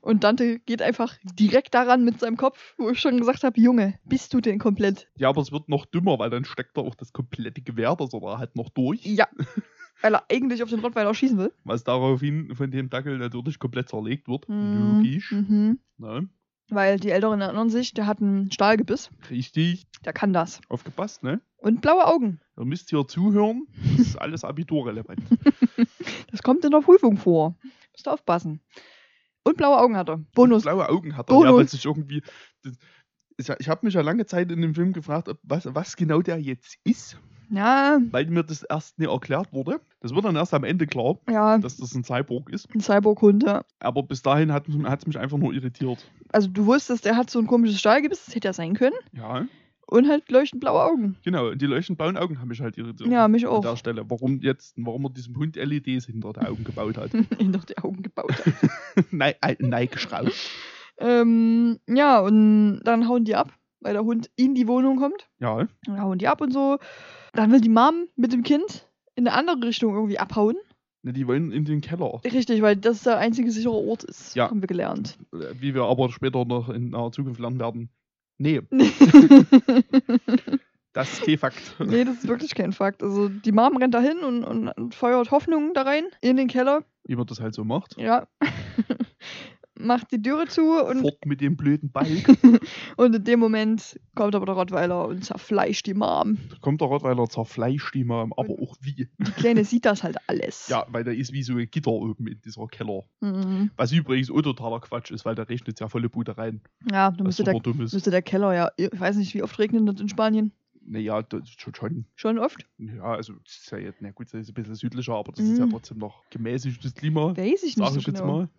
S1: Und Dante geht einfach direkt daran mit seinem Kopf, wo ich schon gesagt habe, Junge, bist du denn komplett?
S2: Ja, aber es wird noch dümmer, weil dann steckt da auch das komplette Gewehr, das er da halt noch durch.
S1: Ja. Weil er eigentlich auf den Rottweiler schießen will.
S2: Was daraufhin von dem Dackel natürlich komplett zerlegt wird.
S1: Mhm.
S2: Logisch.
S1: Mhm.
S2: Ne?
S1: Weil die Älteren erinnern sich, der hat einen Stahlgebiss.
S2: Richtig.
S1: Der kann das.
S2: Aufgepasst, ne?
S1: Und blaue Augen.
S2: Ihr müsst hier zuhören. Das ist alles abiturrelevant.
S1: Das kommt in der Prüfung vor. Musst du aufpassen. Und blaue Augen hat er. Bonus.
S2: Blaue Augen hat er. Ja,
S1: Bonus.
S2: weil sich irgendwie. Das, ich habe mich ja lange Zeit in dem Film gefragt, was, was genau der jetzt ist,
S1: Ja,
S2: weil mir das erst nicht erklärt wurde. Das wird dann erst am Ende klar,
S1: ja,
S2: dass das ein Cyborg ist.
S1: ein Cyborg-Hund, ja.
S2: Aber bis dahin hat es mich einfach nur irritiert.
S1: Also du wusstest, der hat so ein komisches Stahlgebiss, das hätte ja sein können.
S2: Ja.
S1: Und halt leuchtend blaue Augen.
S2: Genau, und die leuchtend blauen Augen haben mich halt irritiert.
S1: Ja, mich
S2: An
S1: auch.
S2: der Stelle. Warum jetzt, warum er diesem Hund LEDs hinter die Augen gebaut hat.
S1: In doch die Augen gebaut hat.
S2: nein, nein, geschraubt.
S1: ähm, ja, und dann hauen die ab, weil der Hund in die Wohnung kommt.
S2: Ja,
S1: Dann hauen die ab und so. Dann will die Mom mit dem Kind in eine andere Richtung irgendwie abhauen.
S2: ne, die wollen in den Keller.
S1: Richtig, weil das der einzige sichere Ort ist.
S2: Ja.
S1: Haben wir gelernt.
S2: Äh, Wie wir aber später noch in naher Zukunft lernen werden. Nee, das ist kein Fakt.
S1: nee, das ist wirklich kein Fakt. Also die Mom rennt da hin und, und, und feuert Hoffnung da rein, in den Keller.
S2: Wie man das halt so macht.
S1: Ja. Macht die Türe zu und,
S2: Fort mit dem blöden Balk.
S1: und in dem Moment kommt aber der Rottweiler und zerfleischt die Mom.
S2: Da kommt der Rottweiler zerfleischt die Mom, aber auch wie.
S1: Die Kleine sieht das halt alles.
S2: Ja, weil da ist wie so ein Gitter oben in dieser Keller.
S1: Mhm.
S2: Was übrigens auch totaler Quatsch ist, weil da regnet ja volle Bude rein.
S1: Ja, da müsste der, müsste der Keller ja, ich weiß nicht, wie oft regnet das in Spanien?
S2: Naja, schon, schon.
S1: Schon oft?
S2: Ja, also ist ja jetzt, na gut, das ist ein bisschen südlicher, aber das ist ja
S1: Mhm.
S2: trotzdem noch gemäßigtes Klima.
S1: Weiß ich nicht
S2: Sag
S1: so
S2: ich jetzt
S1: genau.
S2: mal.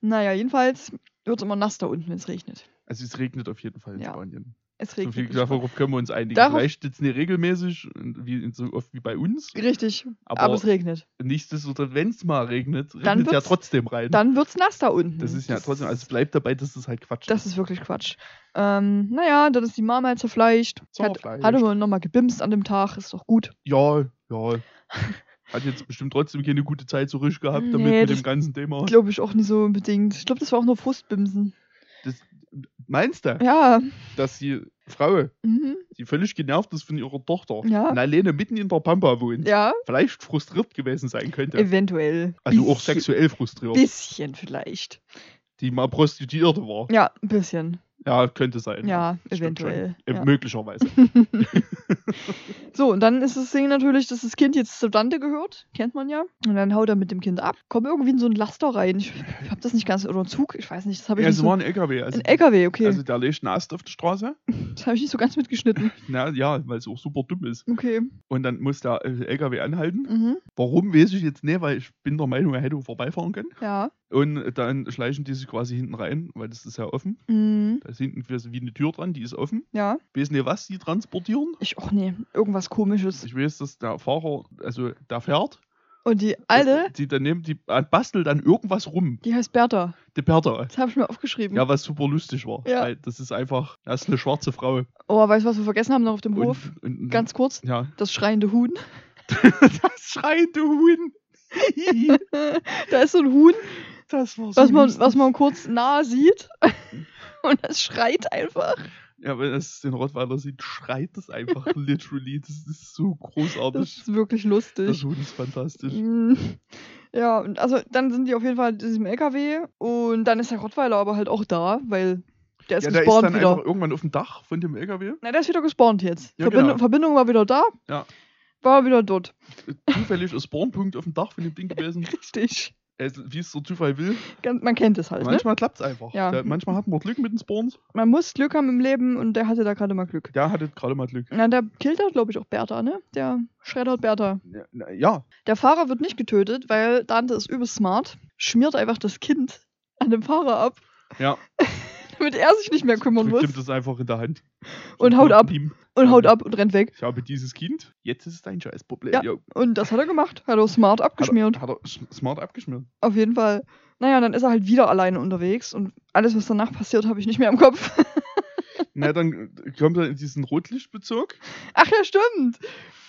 S1: Naja, jedenfalls wird es immer nass da unten, wenn es regnet.
S2: Also es regnet auf jeden Fall in
S1: Ja,
S2: Spanien.
S1: Es
S2: So
S1: regnet.
S2: viel
S1: in Spanien.
S2: darauf können wir uns einigen.
S1: Darauf-
S2: Vielleicht jetzt nicht regelmäßig, wie, so oft wie bei uns,
S1: Richtig,
S2: aber,
S1: aber, es regnet.
S2: nichtsdestotrotz, wenn es mal regnet,
S1: Dann
S2: regnet es ja trotzdem rein.
S1: Dann wird es nass da unten.
S2: das ist ja
S1: Das-
S2: trotzdem, also es bleibt dabei, dass das halt Quatsch
S1: Das ist wirklich Quatsch. Ähm, naja, dann ist die Mama halt zerfleischt. Hat,
S2: Zerfleischt.
S1: hat aber nochmal gebimst an dem Tag, ist doch gut.
S2: Ja, ja. Hat jetzt bestimmt trotzdem keine gute Zeit zurück gehabt damit
S1: Nee,
S2: mit
S1: das
S2: dem ganzen Thema.
S1: Glaube ich auch nicht so unbedingt. Ich glaube, das war auch nur Frustbimsen.
S2: Meinst du,
S1: Ja.
S2: dass die Frau,
S1: Mhm.
S2: die völlig genervt ist von ihrer Tochter
S1: Ja.
S2: und alleine mitten in der Pampa wohnt,
S1: Ja,
S2: vielleicht frustriert gewesen sein könnte?
S1: eventuell.
S2: Also auch
S1: Bisschen-
S2: sexuell frustriert,
S1: Bisschen vielleicht.
S2: die mal Prostituierte war.
S1: Ja, ein bisschen.
S2: Ja, könnte sein.
S1: Ja, eventuell. Ja.
S2: Möglicherweise.
S1: So, und dann ist das Ding natürlich, dass das Kind jetzt zur Tante gehört. Kennt man ja. Und dann haut er mit dem Kind ab. Kommt irgendwie in so ein Laster rein. Ich hab das nicht ganz. Oder ein Zug, ich weiß nicht. Das habe ich
S2: Ja, es
S1: so.
S2: war ein LKW. Also,
S1: Ein LKW, okay.
S2: also der legt einen Ast auf die Straße.
S1: das habe ich nicht so ganz mitgeschnitten.
S2: Na ja, weil es auch super dumm ist.
S1: Okay.
S2: Und dann muss der äh, LKW anhalten.
S1: Mhm.
S2: Warum, weiß ich jetzt nicht, weil ich bin der Meinung, er hätte vorbeifahren können.
S1: Ja.
S2: Und dann schleichen die sich quasi hinten rein, weil das ist ja offen.
S1: Mhm.
S2: Da ist hinten wie eine Tür dran, die ist offen.
S1: Ja.
S2: Weiß nicht, was die transportieren.
S1: Ich auch nee. Irgendwas komisches.
S2: Ich weiß, dass der Fahrer, also der fährt.
S1: Und die Alte,
S2: Die daneben, die äh, bastelt dann irgendwas rum.
S1: die heißt Bertha.
S2: Die Bertha.
S1: Das habe ich mir aufgeschrieben.
S2: Ja, was super lustig war.
S1: Ja.
S2: Weil das ist einfach, das ist eine schwarze Frau.
S1: Oh, weißt du, was wir vergessen haben noch auf dem
S2: Und,
S1: Hof?
S2: und,
S1: Ganz kurz.
S2: Ja.
S1: Das schreiende Huhn.
S2: das schreiende Huhn.
S1: da ist so ein Huhn,
S2: das war so
S1: was man, was man kurz nahe sieht. Und das schreit einfach.
S2: Ja, wenn es den Rottweiler sieht, schreit es einfach literally. Das ist so
S1: Das
S2: großartig.
S1: ist wirklich
S2: Das
S1: lustig.
S2: Huhn ist fantastisch.
S1: Mm. Ja, und also dann sind die auf jeden Fall in diesem LKW und dann ist der Rottweiler aber halt auch da, weil der ist
S2: Ja, der ist
S1: gespawnt
S2: dann
S1: wieder.
S2: einfach irgendwann auf dem Dach von dem LKW.
S1: Na, der ist wieder gespawnt jetzt.
S2: Ja,
S1: Verbindung,
S2: genau.
S1: Verbindung war wieder da.
S2: Ja.
S1: War wieder dort.
S2: Zufällig ist Spawnpunkt auf dem Dach von dem Ding gewesen.
S1: Richtig.
S2: Wie es der Zufall will.
S1: Man kennt es halt, ne?
S2: Manchmal klappt es einfach.
S1: Ja.
S2: Da, manchmal hat man Glück mit den Spawns.
S1: Man muss Glück haben im Leben und der hatte da gerade mal Glück.
S2: Der hatte gerade mal Glück.
S1: Na, der killt da, glaube ich, auch Bertha, ne? Der schreddert Bertha.
S2: Ja, ja,
S1: Der Fahrer wird nicht getötet, weil Dante ist übel smart, schmiert einfach das Kind an dem Fahrer ab,
S2: ja.
S1: damit er sich nicht mehr kümmern muss
S2: das einfach in der Hand.
S1: Und haut ab.
S2: Ihm,
S1: und haut ab und rennt weg.
S2: Ich habe dieses Kind, jetzt ist es dein Scheißproblem.
S1: Ja.
S2: Jo.
S1: Und das hat er gemacht. Hat er smart abgeschmiert.
S2: Hat er, hat er smart abgeschmiert.
S1: Auf jeden Fall. Naja, dann ist er halt wieder alleine unterwegs und alles, was danach passiert, habe ich nicht mehr im Kopf.
S2: Na, dann kommt er in diesen Rotlichtbezirk,
S1: Ach ja, stimmt.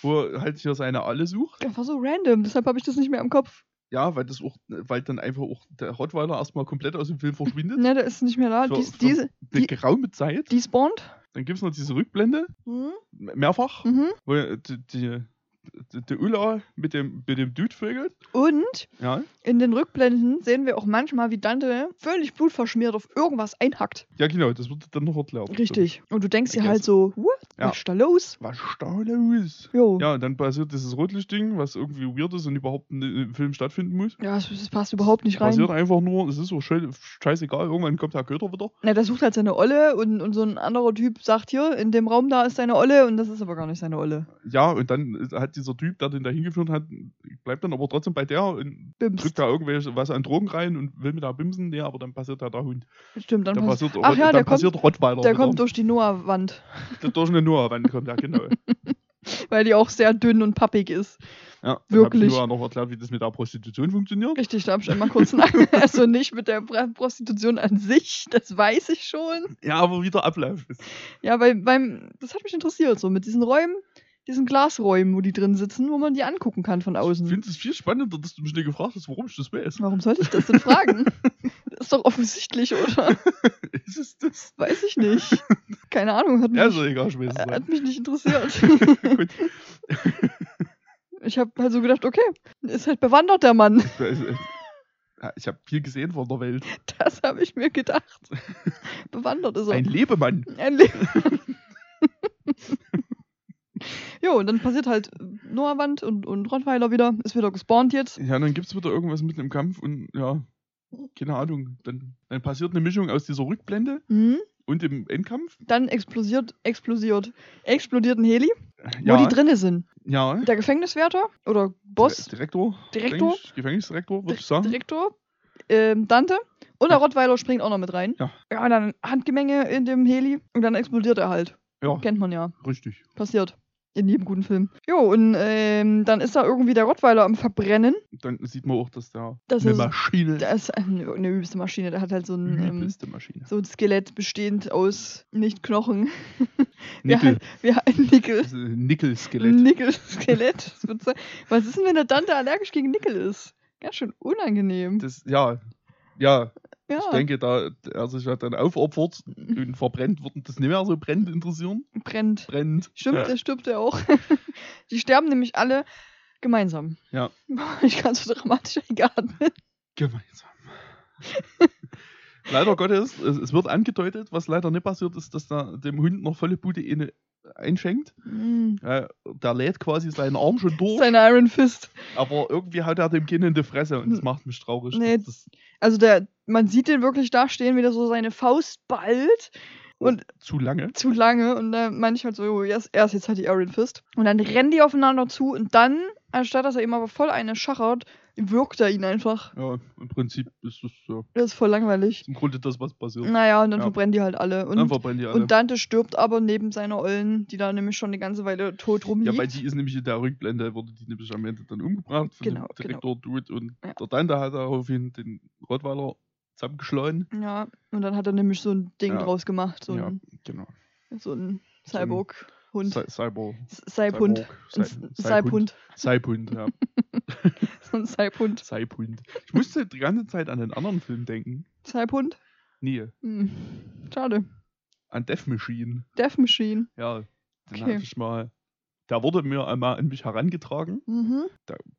S2: wo halt hier seine Alle sucht.
S1: Das war so random, deshalb habe ich das nicht mehr im Kopf.
S2: Ja, weil das auch, weil dann einfach auch der Rottweiler erstmal komplett aus dem Film verschwindet.
S1: Ne, der ist nicht mehr da.
S2: Für-
S1: Dies,
S2: für
S1: diese,
S2: Eine
S1: die-
S2: geraume Zeit.
S1: die spawnt.
S2: Dann gibt es noch diese Rückblende,
S1: Mhm.
S2: mehrfach,
S1: Mhm.
S2: wo die, die, die Ulla mit dem, mit dem Dude vögelt.
S1: Und
S2: Ja.
S1: in den Rückblenden sehen wir auch manchmal, wie Dante völlig blutverschmiert auf irgendwas einhackt.
S2: ja, genau, das wird dann noch erklärt.
S1: Richtig. Und du denkst dir halt so, what?
S2: Ja.
S1: Was ist da los?
S2: Was ist da los?
S1: Jo.
S2: Ja, und dann passiert dieses Rotlichtding, was irgendwie weird ist und überhaupt im Film stattfinden muss.
S1: Ja, es, passt überhaupt nicht rein.
S2: Passiert einfach nur, es ist so schön, scheißegal, irgendwann kommt der Köter wieder.
S1: Na, der sucht halt seine Olle und, und so ein anderer Typ sagt hier, in dem Raum da ist seine Olle und das ist aber gar nicht seine Olle.
S2: Ja, und dann hat dieser Typ, der den da hingeführt hat, bleibt dann aber trotzdem bei der und drückt da irgendwelche was an Drogen rein und will mit da bimsen. Nee, aber dann passiert da der Hund.
S1: Stimmt, dann
S2: Dann
S1: pass
S2: passiert,
S1: Ach ja,
S2: dann
S1: der kommt,
S2: passiert Rottweiler.
S1: der
S2: wieder.
S1: kommt durch die Noah-Wand,
S2: Der durch eine Noah-Wand kommt, ja, genau.
S1: weil die auch sehr dünn und pappig ist.
S2: Ja,
S1: Wirklich.
S2: Ich Noah noch erklärt, wie das mit der Prostitution funktioniert.
S1: Richtig, da habe ich einmal kurz nach. Also nicht mit der Prostitution an sich, das weiß ich schon.
S2: Ja, aber wie der Ablauf ist.
S1: Ja, weil beim, das hat mich interessiert, so mit diesen Räumen, diesen Glasräumen, wo die drin sitzen, wo man die angucken kann von
S2: Ich
S1: außen.
S2: finde es viel spannender, dass du mich nicht gefragt hast, warum ich das weiß.
S1: Warum sollte ich das denn fragen? das ist doch offensichtlich, oder?
S2: ist es das?
S1: Weiß ich nicht. Keine Ahnung, hat mich,
S2: doch egal, ich weiß es nicht.
S1: hat mich nicht interessiert.
S2: Gut.
S1: Ich habe halt so gedacht, okay, ist halt bewandert der Mann.
S2: Ich habe viel gesehen von der Welt.
S1: Das habe ich mir gedacht. Bewandert ist er.
S2: Ein Lebemann.
S1: Ein Leben. Jo, und dann passiert halt Noah-Wand und, und Rottweiler wieder. Ist wieder gespawnt jetzt.
S2: Ja, dann gibt es wieder irgendwas mitten im Kampf und ja, keine Ahnung. Dann, dann passiert eine Mischung aus dieser Rückblende
S1: Mhm.
S2: und dem Endkampf.
S1: Dann explodiert, explodiert, explodiert ein Heli,
S2: Ja,
S1: wo die drinne sind.
S2: ja.
S1: Der Gefängniswärter oder Boss,
S2: Direktor.
S1: Direktor?
S2: Gefängnis- Gefängnisdirektor, würde ich sagen.
S1: Direktor, ähm, Dante und der Rottweiler springt auch noch mit rein.
S2: Ja.
S1: Ja, und dann Handgemenge in dem Heli und dann explodiert er halt.
S2: Ja,
S1: Kennt man ja.
S2: richtig.
S1: Passiert. In jedem guten Film. Jo, und ähm, dann ist da irgendwie der Rottweiler am Verbrennen.
S2: Dann sieht man auch, dass der
S1: Das
S2: eine
S1: ist-
S2: Maschine
S1: Der ist eine, eine übelste Maschine. Der hat halt so ein, ähm, so ein Skelett bestehend aus nicht Knochen. Wir
S2: Nickel.
S1: Wir halten Nickel.
S2: Ist ein Nickel-Skelett.
S1: Nickel-Skelett. Was ist denn, wenn der Dante allergisch gegen Nickel ist? Ganz schön unangenehm.
S2: Das, ja, ja,
S1: ja.
S2: ich denke, da er sich halt dann aufopfert und verbrennt, wird ihn das nicht mehr so brennend interessieren.
S1: Brennt.
S2: Brennt.
S1: Stimmt,
S2: Ja.
S1: der stirbt ja auch. Die sterben nämlich alle gemeinsam.
S2: Ja.
S1: Ich kann so dramatisch eingeatmen.
S2: Gemeinsam. leider Gottes, es, es wird angedeutet, was leider nicht passiert ist, dass da dem Hund noch volle Bude eine einschenkt.
S1: Mm.
S2: Der lädt quasi seinen Arm schon durch,
S1: Seine Iron Fist.
S2: aber irgendwie haut er dem Kind in die Fresse und das macht mich traurig.
S1: Nee. Also der, man sieht den wirklich da stehen, wie der so seine Faust ballt. Und
S2: zu lange.
S1: zu lange. Und dann meine ich halt so, jo, erst, erst jetzt halt die Iron Fist. Und dann rennen die aufeinander zu und dann, anstatt dass er ihm aber voll eine schachert, wirkt er ihn einfach.
S2: Ja, im Prinzip ist das ja,
S1: Das ist voll langweilig.
S2: im Grunde das, was passiert.
S1: Naja, und dann
S2: Ja.
S1: verbrennen die halt alle.
S2: Dann
S1: Und,
S2: verbrennen die alle.
S1: und Dante stirbt aber neben seiner Ollen, die da nämlich schon eine ganze Weile tot
S2: Ja,
S1: rumliegt.
S2: weil die ist nämlich in der Rückblende, wurde die nämlich am Ende dann umgebracht von
S1: Genau,
S2: dem Direktor Dude und
S1: Ja.
S2: der Dante hat daraufhin den Rottweiler zusammengeschlagen.
S1: ja, und dann hat er nämlich so ein Ding
S2: Ja.
S1: draus gemacht. So
S2: ja,
S1: ein,
S2: genau.
S1: so ein
S2: So ein Cy- Cyber.
S1: Seibhund. Seibhund.
S2: Seibhund, ja.
S1: So ein Seibhund.
S2: Seibhund. Ich musste die ganze Zeit an einen anderen Film denken.
S1: Seibhund?
S2: Nie.
S1: Hm. Schade.
S2: An Death Machine.
S1: Death Machine.
S2: Ja, den
S1: Okay.
S2: ich mal. Der wurde mir einmal an mich herangetragen.
S1: Mhm.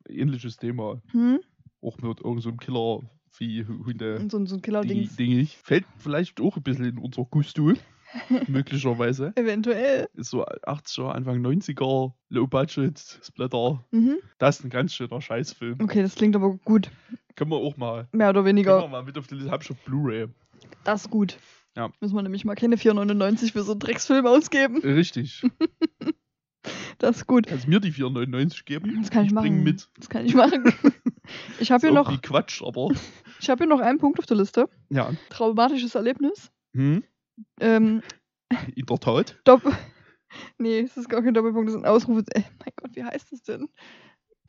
S2: Ähnliches Thema.
S1: Hm?
S2: Auch mit irgendeinem so einem Killer-Vieh-Hunde.
S1: So, ein- so ein Killer-Dings.
S2: Fällt vielleicht auch ein bisschen in unser Gusto. möglicherweise.
S1: Eventuell.
S2: Ist so 80er, Anfang 90er, Low-Budget, Splatter.
S1: Mhm.
S2: Das ist ein ganz schöner Scheißfilm.
S1: Okay, das klingt aber gut.
S2: Können wir auch mal.
S1: Mehr oder
S2: Können wir
S1: weniger.
S2: mal mit auf die Liste. Hab ich auf Blu-ray.
S1: Das ist gut.
S2: Ja.
S1: Müssen wir nämlich mal keine 4,99 für so einen Drecksfilm ausgeben.
S2: Richtig.
S1: Das ist gut.
S2: Kannst mir die 4,99 geben?
S1: Das kann ich, machen.
S2: Bring mit.
S1: Das kann ich machen. Ich habe hier, noch-
S2: Quatsch, aber.
S1: ich hab hier noch einen Punkt auf der Liste.
S2: Ja.
S1: Traumatisches Erlebnis.
S2: Hm?
S1: Ähm,
S2: In der Tat.
S1: Doppel. Nee, es ist gar kein Doppelpunkt, das ist ein Ausruf. Äh, mein Gott, wie heißt das denn?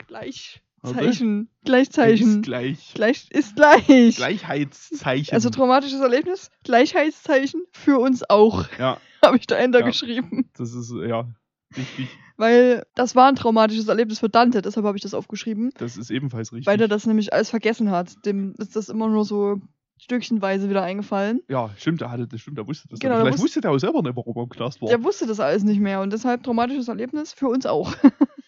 S1: Gleichzeichen.
S2: Ist
S1: Gleichzeichen.
S2: gleich.
S1: Gleich ist gleich.
S2: Gleichheitszeichen.
S1: Also traumatisches Erlebnis, Gleichheitszeichen für uns auch,
S2: ja,
S1: habe ich dahinter
S2: Ja.
S1: geschrieben.
S2: das ist, ja, richtig.
S1: Weil das war ein traumatisches Erlebnis für Dante, deshalb habe ich das aufgeschrieben.
S2: Das ist ebenfalls richtig.
S1: Weil der das nämlich alles vergessen hat. Dem ist das immer nur so stückchenweise wieder eingefallen.
S2: ja, stimmt, der hatte das, stimmt, der wusste das.
S1: Genau,
S2: Vielleicht wusste der auch selber nicht, warum er im Knast war.
S1: Der wusste das alles nicht mehr und deshalb traumatisches Erlebnis für uns auch.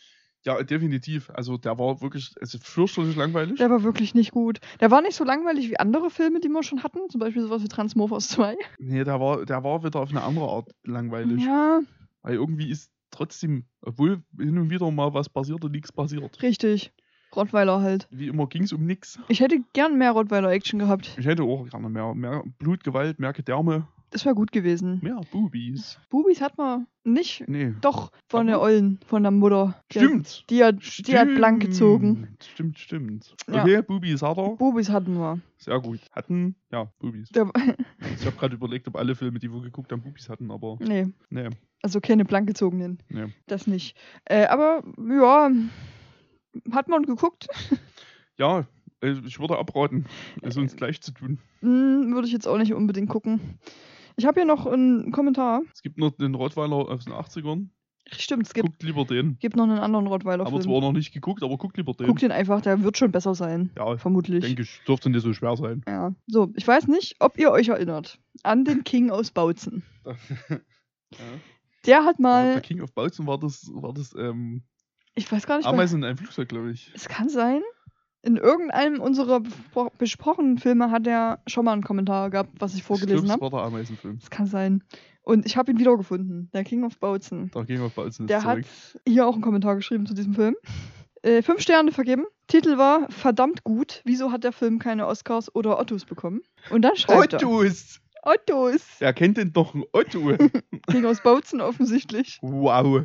S2: Ja, definitiv. Also der war wirklich also fürchterlich langweilig.
S1: Der war wirklich nicht gut. Der war nicht so langweilig wie andere Filme, die wir schon hatten. Zum Beispiel sowas wie Transmorphers 2.
S2: Nee, der war, der war wieder auf eine andere Art langweilig.
S1: Ja,
S2: Weil irgendwie ist trotzdem, obwohl hin und wieder mal was passiert und nichts passiert.
S1: richtig. Rottweiler halt.
S2: Wie immer ging es um nichts.
S1: Ich hätte gern mehr Rottweiler-Action gehabt.
S2: Ich hätte auch gerne mehr, mehr Blut, Gewalt, mehr Gedärme.
S1: Das wäre gut gewesen.
S2: Mehr Boobies.
S1: Bubis hat man nicht.
S2: Nee.
S1: Doch, von der? Ollen, von der Mutter. Die hat-
S2: Stimmt.
S1: Die hat, die hat blank gezogen.
S2: Stimmt, stimmt.
S1: Ja.
S2: Okay, Boobies hat er.
S1: Bubis hatten wir.
S2: Sehr gut. Hatten, ja, Boobies.
S1: Der,
S2: Ich habe gerade überlegt, ob alle Filme, die wir geguckt haben, Boobies hatten, aber
S1: nee,
S2: nee,
S1: also keine blank gezogenen.
S2: nee.
S1: Das nicht. Äh, aber ja, hat man geguckt.
S2: Ja, äh, ich würde abraten, es uns gleich zu tun.
S1: Hm, Würde ich jetzt auch nicht unbedingt gucken. Ich habe hier noch einen Kommentar.
S2: Es gibt noch den Rottweiler aus den 80ern.
S1: Stimmt, es gibt,
S2: Guckt lieber den.
S1: gibt noch einen anderen Rottweiler
S2: Aber
S1: Film.
S2: zwar noch nicht geguckt, aber guckt lieber den.
S1: Guck den einfach, der wird schon besser sein.
S2: Ja,
S1: Vermutlich.
S2: denke ich, dürfte nicht so schwer sein.
S1: Ja. So, ich weiß nicht, ob ihr euch erinnert an den King aus Bautzen.
S2: ja.
S1: Der hat mal,
S2: der King of Bautzen war das, war das ähm,
S1: ich weiß gar nicht,
S2: Ameisen in einem Flugzeug, glaube ich.
S1: es kann sein, in irgendeinem unserer bespro- besprochenen Filme hat er schon mal einen Kommentar gehabt, was ich vorgelesen habe.
S2: es war der Ameisenfilm.
S1: Das kann sein. Und ich habe ihn wiedergefunden, der King of Bautzen.
S2: Der King of Bautzen ist
S1: Der hat
S2: zurück.
S1: hier auch einen Kommentar geschrieben zu diesem Film. Äh, fünf Sterne vergeben. Titel war verdammt gut. Wieso hat der Film keine Oscars oder Ottos bekommen? Und dann schreibt
S2: Ottos!
S1: er. Ottos!
S2: Wer kennt denn doch einen Otto?
S1: King aus Bautzen offensichtlich.
S2: wow.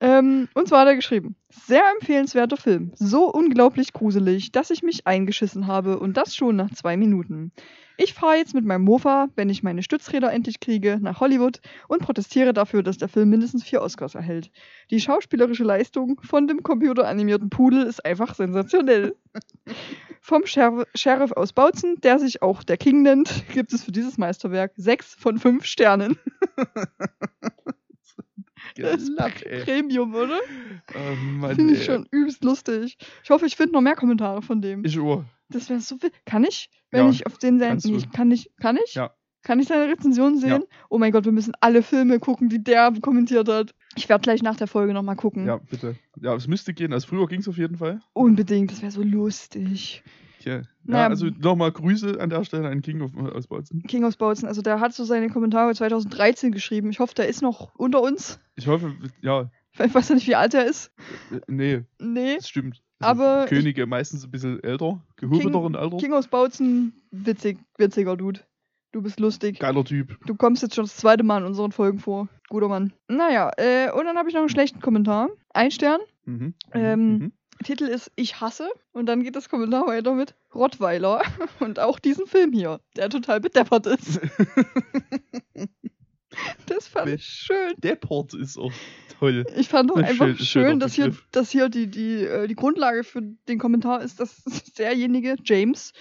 S1: Ähm, und zwar hat er geschrieben: Sehr empfehlenswerter Film. So unglaublich gruselig, dass ich mich eingeschissen habe und das schon nach zwei Minuten. Ich fahre jetzt mit meinem Mofa, wenn ich meine Stützräder endlich kriege, nach Hollywood und protestiere dafür, dass der Film mindestens vier Oscars erhält. Die schauspielerische Leistung von dem computeranimierten Pudel ist einfach sensationell. Vom Sher Sheriff aus Bautzen, der sich auch der King nennt, gibt es für dieses Meisterwerk sechs von fünf Sternen.
S2: Lack, ey.
S1: Premium, oder?
S2: Oh, Mann,
S1: Finde ich
S2: ey.
S1: schon übelst lustig. Ich hoffe, ich finde noch mehr Kommentare von dem.
S2: Ich Uhr.
S1: das wäre so viel. Kann ich? Wenn
S2: Ja,
S1: ich auf den sein. Nee, ich kann nicht. Kann ich?
S2: Ja.
S1: Kann ich seine Rezension sehen? Oh mein Gott, wir müssen alle Filme gucken, die der kommentiert hat. Ich werde gleich nach der Folge nochmal gucken.
S2: Ja, bitte. Ja, es müsste gehen. Also früher ging es auf jeden Fall.
S1: Unbedingt, das wäre so lustig.
S2: Ja,
S1: Naja.
S2: ja also nochmal Grüße an der Stelle an King of, aus Bautzen.
S1: King aus Bautzen, also der hat so seine Kommentare 2013 geschrieben. Ich hoffe, der ist noch unter uns.
S2: Ich hoffe, ja,
S1: Ich weiß ja nicht, wie alt er ist.
S2: äh, nee,
S1: Nee.
S2: das stimmt. Also
S1: Aber ich-
S2: Könige meistens ein bisschen älter, gehobelteren Alter.
S1: King aus Bautzen, witzig, witziger Dude. Du bist lustig.
S2: Geiler Typ.
S1: Du kommst jetzt schon das zweite Mal in unseren Folgen vor. Guter Mann. Naja, äh, und dann habe ich noch einen schlechten Kommentar. Ein Stern.
S2: Mhm. mhm,
S1: Ähm,
S2: mhm.
S1: Titel ist Ich hasse. Und dann geht das Kommentar weiter mit Rottweiler. Und auch diesen Film hier, der total bedeppert ist. das fand ich schön.
S2: Deppert ist auch toll.
S1: Ich fand auch
S2: Ein
S1: einfach
S2: schön-
S1: schön, dass hier, dass hier die, die, äh, die Grundlage für den Kommentar ist, dass derjenige, James,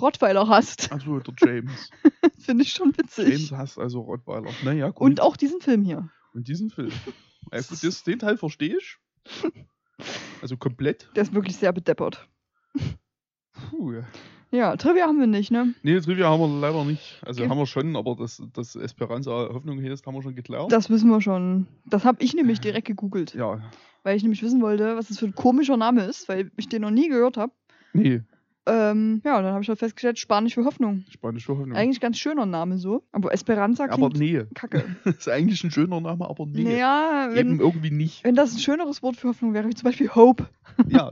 S1: Rottweiler hasst.
S2: Achso, der James.
S1: Finde ich schon witzig.
S2: James hasst also Rottweiler. Naja, gut.
S1: Und auch diesen Film hier.
S2: Und diesen Film. Ja, gut, das, den Teil verstehe ich. Also komplett.
S1: Der ist wirklich sehr bedeppert.
S2: Puh.
S1: Ja, Trivia haben wir nicht, ne?
S2: Nee, Trivia haben wir leider nicht. Also
S1: Okay.
S2: haben wir schon, aber das, das Esperanza Hoffnung hier ist, haben wir schon geklärt.
S1: Das wissen wir schon. Das habe ich nämlich direkt gegoogelt,
S2: ja.
S1: weil ich nämlich wissen wollte, was das für ein komischer Name ist, weil ich den noch nie gehört habe.
S2: Nee,
S1: Ähm, ja, dann habe ich halt festgestellt, Spanisch für Hoffnung.
S2: Spanisch für Hoffnung.
S1: Eigentlich ganz schöner Name so. Aber Esperanza
S2: aber
S1: klingt
S2: nee.
S1: kacke.
S2: Ist eigentlich ein schöner Name, aber nee.
S1: Naja,
S2: Eben
S1: wenn,
S2: irgendwie nicht.
S1: wenn das ein schöneres Wort für Hoffnung wäre, wie zum Beispiel Hope.
S2: Ja,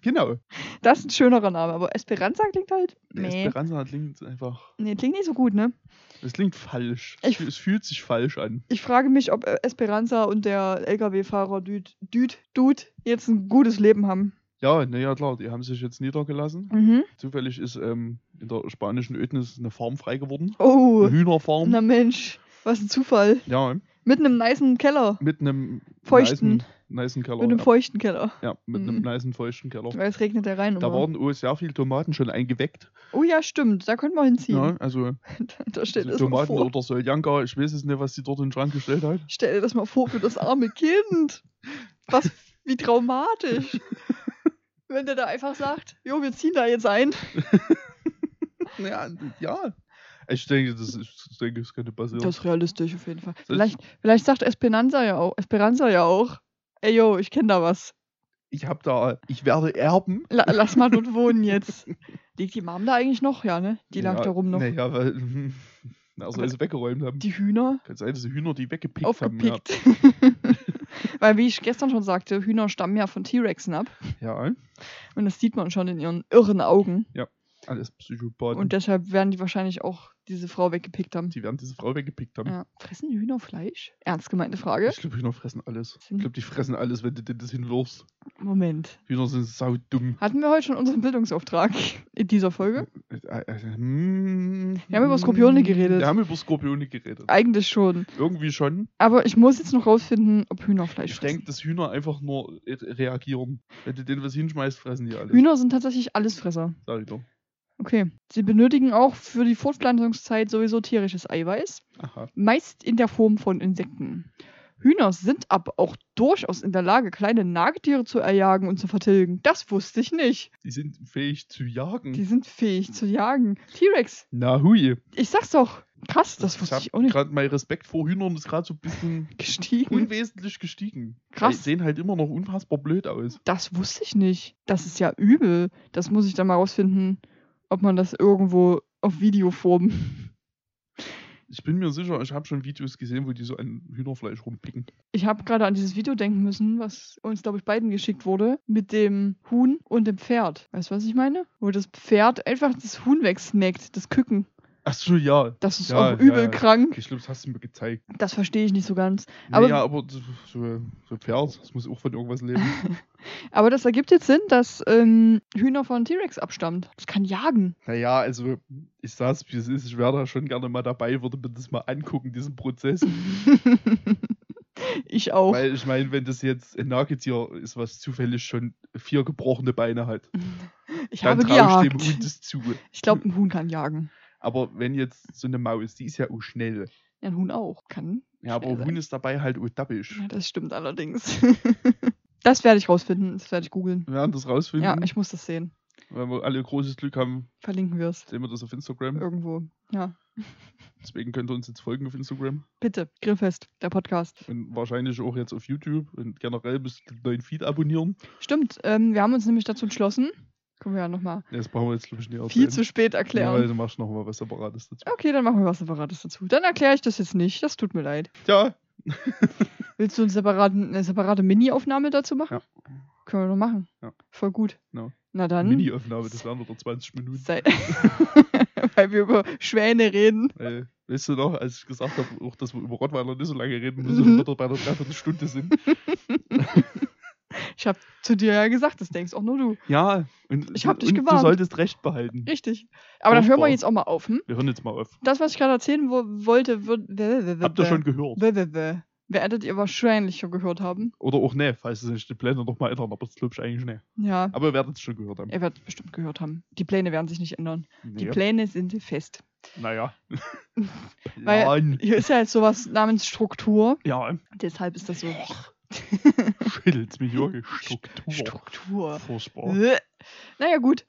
S2: genau.
S1: Das ist ein schönerer Name, aber Esperanza klingt halt. Nee.
S2: Esperanza klingt einfach.
S1: Nee, klingt nicht so gut, ne?
S2: Es klingt falsch.
S1: Ich-
S2: es fühlt sich falsch an.
S1: Ich frage mich, ob äh, Esperanza und der LKW-Fahrer Dude, Dude, Dude jetzt ein gutes Leben haben.
S2: Ja, naja, klar, die haben sich jetzt niedergelassen.
S1: Mhm.
S2: Zufällig ist ähm, in der spanischen Ödnis eine Farm frei geworden.
S1: Oh,
S2: Eine Hühnerfarm.
S1: na Mensch, was ein Zufall.
S2: Ja,
S1: Mit einem nicen Keller.
S2: mit einem
S1: Feuchten.
S2: nicen Keller.
S1: Mit einem
S2: ja.
S1: feuchten Keller.
S2: ja, mit
S1: Mhm.
S2: einem nicen feuchten Keller.
S1: Weil es regnet ja rein.
S2: Da
S1: immer.
S2: waren oh, sehr viele Tomaten schon eingeweckt.
S1: oh ja, stimmt. Da könnten wir hinziehen.
S2: Ja, also
S1: da steht
S2: also Tomaten oder Soljanka, ich weiß es nicht, was sie dort in den Schrank gestellt hat.
S1: Stell dir das mal vor für das arme Kind. Was, wie traumatisch. Wenn der da einfach sagt, jo, wir ziehen da jetzt ein.
S2: Ja, ja. Ich denke, das, ist, ich denke, das könnte passieren.
S1: Das ist realistisch auf jeden Fall. Vielleicht, vielleicht sagt Esperanza ja auch, Esperanza ja auch. Ey, yo, ich kenne da was.
S2: ich habe da, ich werde erben.
S1: La lass mal dort wohnen jetzt. Liegt die Mom da eigentlich noch? Ja, ne? Die lag
S2: ja,
S1: da rum noch.
S2: Naja, weil, soll
S1: Aber
S2: sie weggeräumt haben.
S1: Die Hühner
S2: Kann sein, dass die Hühner die weggepickt haben.
S1: aufgepickt. Weil, wie ich gestern schon sagte, Hühner stammen ja von T-Rexen ab.
S2: Ja.
S1: Und das sieht man schon in ihren irren Augen.
S2: Ja. Alles Psychopathen.
S1: Und deshalb werden die wahrscheinlich auch diese Frau weggepickt haben.
S2: die werden diese Frau weggepickt haben.
S1: Ja. Fressen die Hühner Fleisch? Ernst gemeinte Frage.
S2: Ich glaube, Hühner fressen alles. Ich glaube, die fressen alles, wenn du denen das hinwirfst.
S1: Moment.
S2: Hühner sind saudumm.
S1: Hatten wir heute schon unseren Bildungsauftrag in dieser Folge? Wir haben über Skorpione geredet.
S2: Wir haben über Skorpione geredet.
S1: Eigentlich schon.
S2: Irgendwie schon.
S1: Aber ich muss jetzt noch rausfinden, ob Hühner Fleisch
S2: Ich
S1: fressen.
S2: denke, dass Hühner einfach nur re- reagieren. Wenn du denen was hinschmeißt, fressen die alles.
S1: Hühner sind tatsächlich Allesfresser.
S2: Sag ich doch.
S1: Okay. Sie benötigen auch für die Fortpflanzungszeit sowieso tierisches Eiweiß,
S2: Aha.
S1: meist in der Form von Insekten. Hühner sind aber auch durchaus in der Lage, kleine Nagetiere zu erjagen und zu vertilgen. Das wusste ich nicht.
S2: Die sind fähig zu jagen.
S1: Die sind fähig zu jagen. T-Rex,
S2: Na hui.
S1: ich sag's doch. Krass, das wusste ich auch nicht.
S2: Gerade mein Respekt vor Hühnern ist gerade so ein bisschen
S1: Gestiegen.
S2: unwesentlich gestiegen.
S1: Krass.
S2: Die sehen halt immer noch unfassbar blöd aus.
S1: Das wusste ich nicht. Das ist ja übel. Das muss ich dann mal rausfinden, ob man das irgendwo auf Videoform.
S2: Ich bin mir sicher, ich habe schon Videos gesehen, wo die so an Hühnerfleisch rumpicken.
S1: Ich habe gerade an dieses Video denken müssen, was uns, glaube ich, beiden geschickt wurde, mit dem Huhn und dem Pferd. Weißt du, was ich meine? Wo das Pferd einfach das Huhn wegsnackt, das Küken.
S2: Ach so, ja.
S1: Das ist
S2: Ja,
S1: auch übel
S2: ja.
S1: krank.
S2: Ich glaube, das hast du mir gezeigt.
S1: Das verstehe ich nicht so ganz. Aber-
S2: naja, aber so, so Pferd, das muss auch von irgendwas leben.
S1: Aber das ergibt jetzt Sinn, dass ähm, Hühner von T-Rex abstammt. Das kann jagen.
S2: naja, also ich sag's, wie es ist. Ich wäre da schon gerne mal dabei, würde mir das mal angucken, diesen Prozess.
S1: ich auch.
S2: Weil ich meine, wenn das jetzt ein Nagetier ist, was zufällig schon vier gebrochene Beine hat,
S1: ich
S2: dann traue ich dem. Hund das zu.
S1: Ich glaube, ein Huhn kann jagen.
S2: Aber wenn jetzt so eine Maus, die ist ja auch schnell.
S1: Ja, ein Huhn auch. Kann.
S2: Ja, aber
S1: sein.
S2: Huhn ist dabei halt auch dappisch.
S1: Ja, das stimmt allerdings. das werde ich rausfinden. Das werde ich googeln.
S2: Wir werden das rausfinden.
S1: Ja, ich muss das sehen.
S2: Wenn wir alle großes Glück haben,
S1: Verlinken wir es.
S2: sehen wir das auf Instagram.
S1: Irgendwo. Ja.
S2: Deswegen könnt ihr uns jetzt folgen auf Instagram.
S1: Bitte. Grillfest, der Podcast.
S2: Und wahrscheinlich auch jetzt auf YouTube. Und generell müsst ihr den neuen Feed abonnieren.
S1: Stimmt. Ähm, wir haben uns nämlich dazu entschlossen. Können wir ja nochmal
S2: Ja, Das brauchen wir jetzt, glaube ich, nicht
S1: viel zu spät
S2: Ja,
S1: erklären.
S2: du machst noch mal was Separates dazu.
S1: Okay, dann machen wir was Separates dazu. Dann erkläre ich das jetzt nicht. Das tut mir leid.
S2: Ja,
S1: Willst du einen separaten, eine separate Mini-Aufnahme dazu machen?
S2: Ja.
S1: Können wir noch machen.
S2: Ja.
S1: Voll gut.
S2: Ja.
S1: Na dann.
S2: Mini-Aufnahme, das wären wieder 20 Minuten.
S1: Weil wir über Schwäne reden.
S2: Weil, weißt du noch, als ich gesagt habe, auch, dass wir über Rottweiler nicht so lange reden
S1: Mhm.
S2: müssen, und wir wieder bei der Dreiviertelstunde sind.
S1: Ich habe zu dir ja gesagt, das denkst auch nur du.
S2: Ja, und,
S1: Ich hab dich
S2: und
S1: gewarnt.
S2: du solltest Recht behalten.
S1: Richtig. Aber dann hören wir jetzt auch mal auf. Hm?
S2: Wir hören jetzt mal auf.
S1: Das, was ich gerade erzählen wo wollte, wird.
S2: Habt ihr schon gehört?
S1: Werdet ihr wahrscheinlich schon gehört haben.
S2: Oder auch nicht, falls es sich die Pläne noch mal ändern, aber das glaube ich eigentlich nicht.
S1: Ja.
S2: Aber ihr werdet es schon gehört haben.
S1: Ihr werdet bestimmt gehört haben. Die Pläne werden sich nicht ändern. Die
S2: Nee.
S1: Pläne sind fest.
S2: Naja.
S1: Weil-. Hier ist ja jetzt sowas namens Struktur.
S2: Ja,
S1: Deshalb ist das so.
S2: Wirklich. Struktur.
S1: Struktur. Äh. Naja, gut.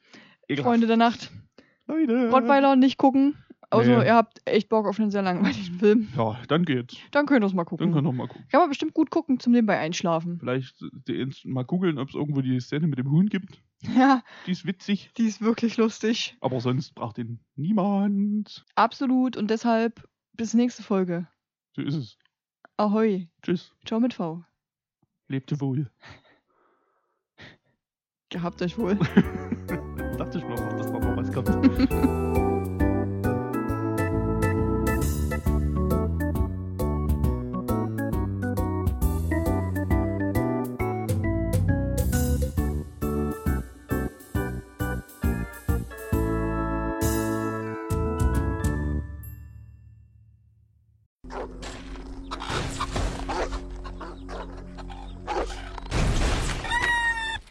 S2: Ekelhaft.
S1: Freunde der Nacht.
S2: Leute.
S1: Rottweiler nicht gucken. Außer
S2: Nee.
S1: ihr habt echt Bock auf einen sehr langweiligen Film.
S2: Ja, dann geht's.
S1: Dann könnt ihr es mal
S2: Dann
S1: gucken.
S2: können wir mal gucken.
S1: Kann man bestimmt gut gucken zum nebenbei einschlafen.
S2: Vielleicht mal googeln, ob es irgendwo die Szene mit dem Huhn gibt.
S1: Ja,
S2: Die ist witzig,
S1: die ist wirklich lustig.
S2: aber sonst braucht ihn niemand.
S1: Absolut. Und deshalb bis nächste Folge.
S2: So ist es.
S1: Ahoi.
S2: Tschüss.
S1: Ciao mit V.
S2: Lebte wohl.
S1: Gehabt euch wohl.
S2: Dachte ich mir dass da noch was kommt.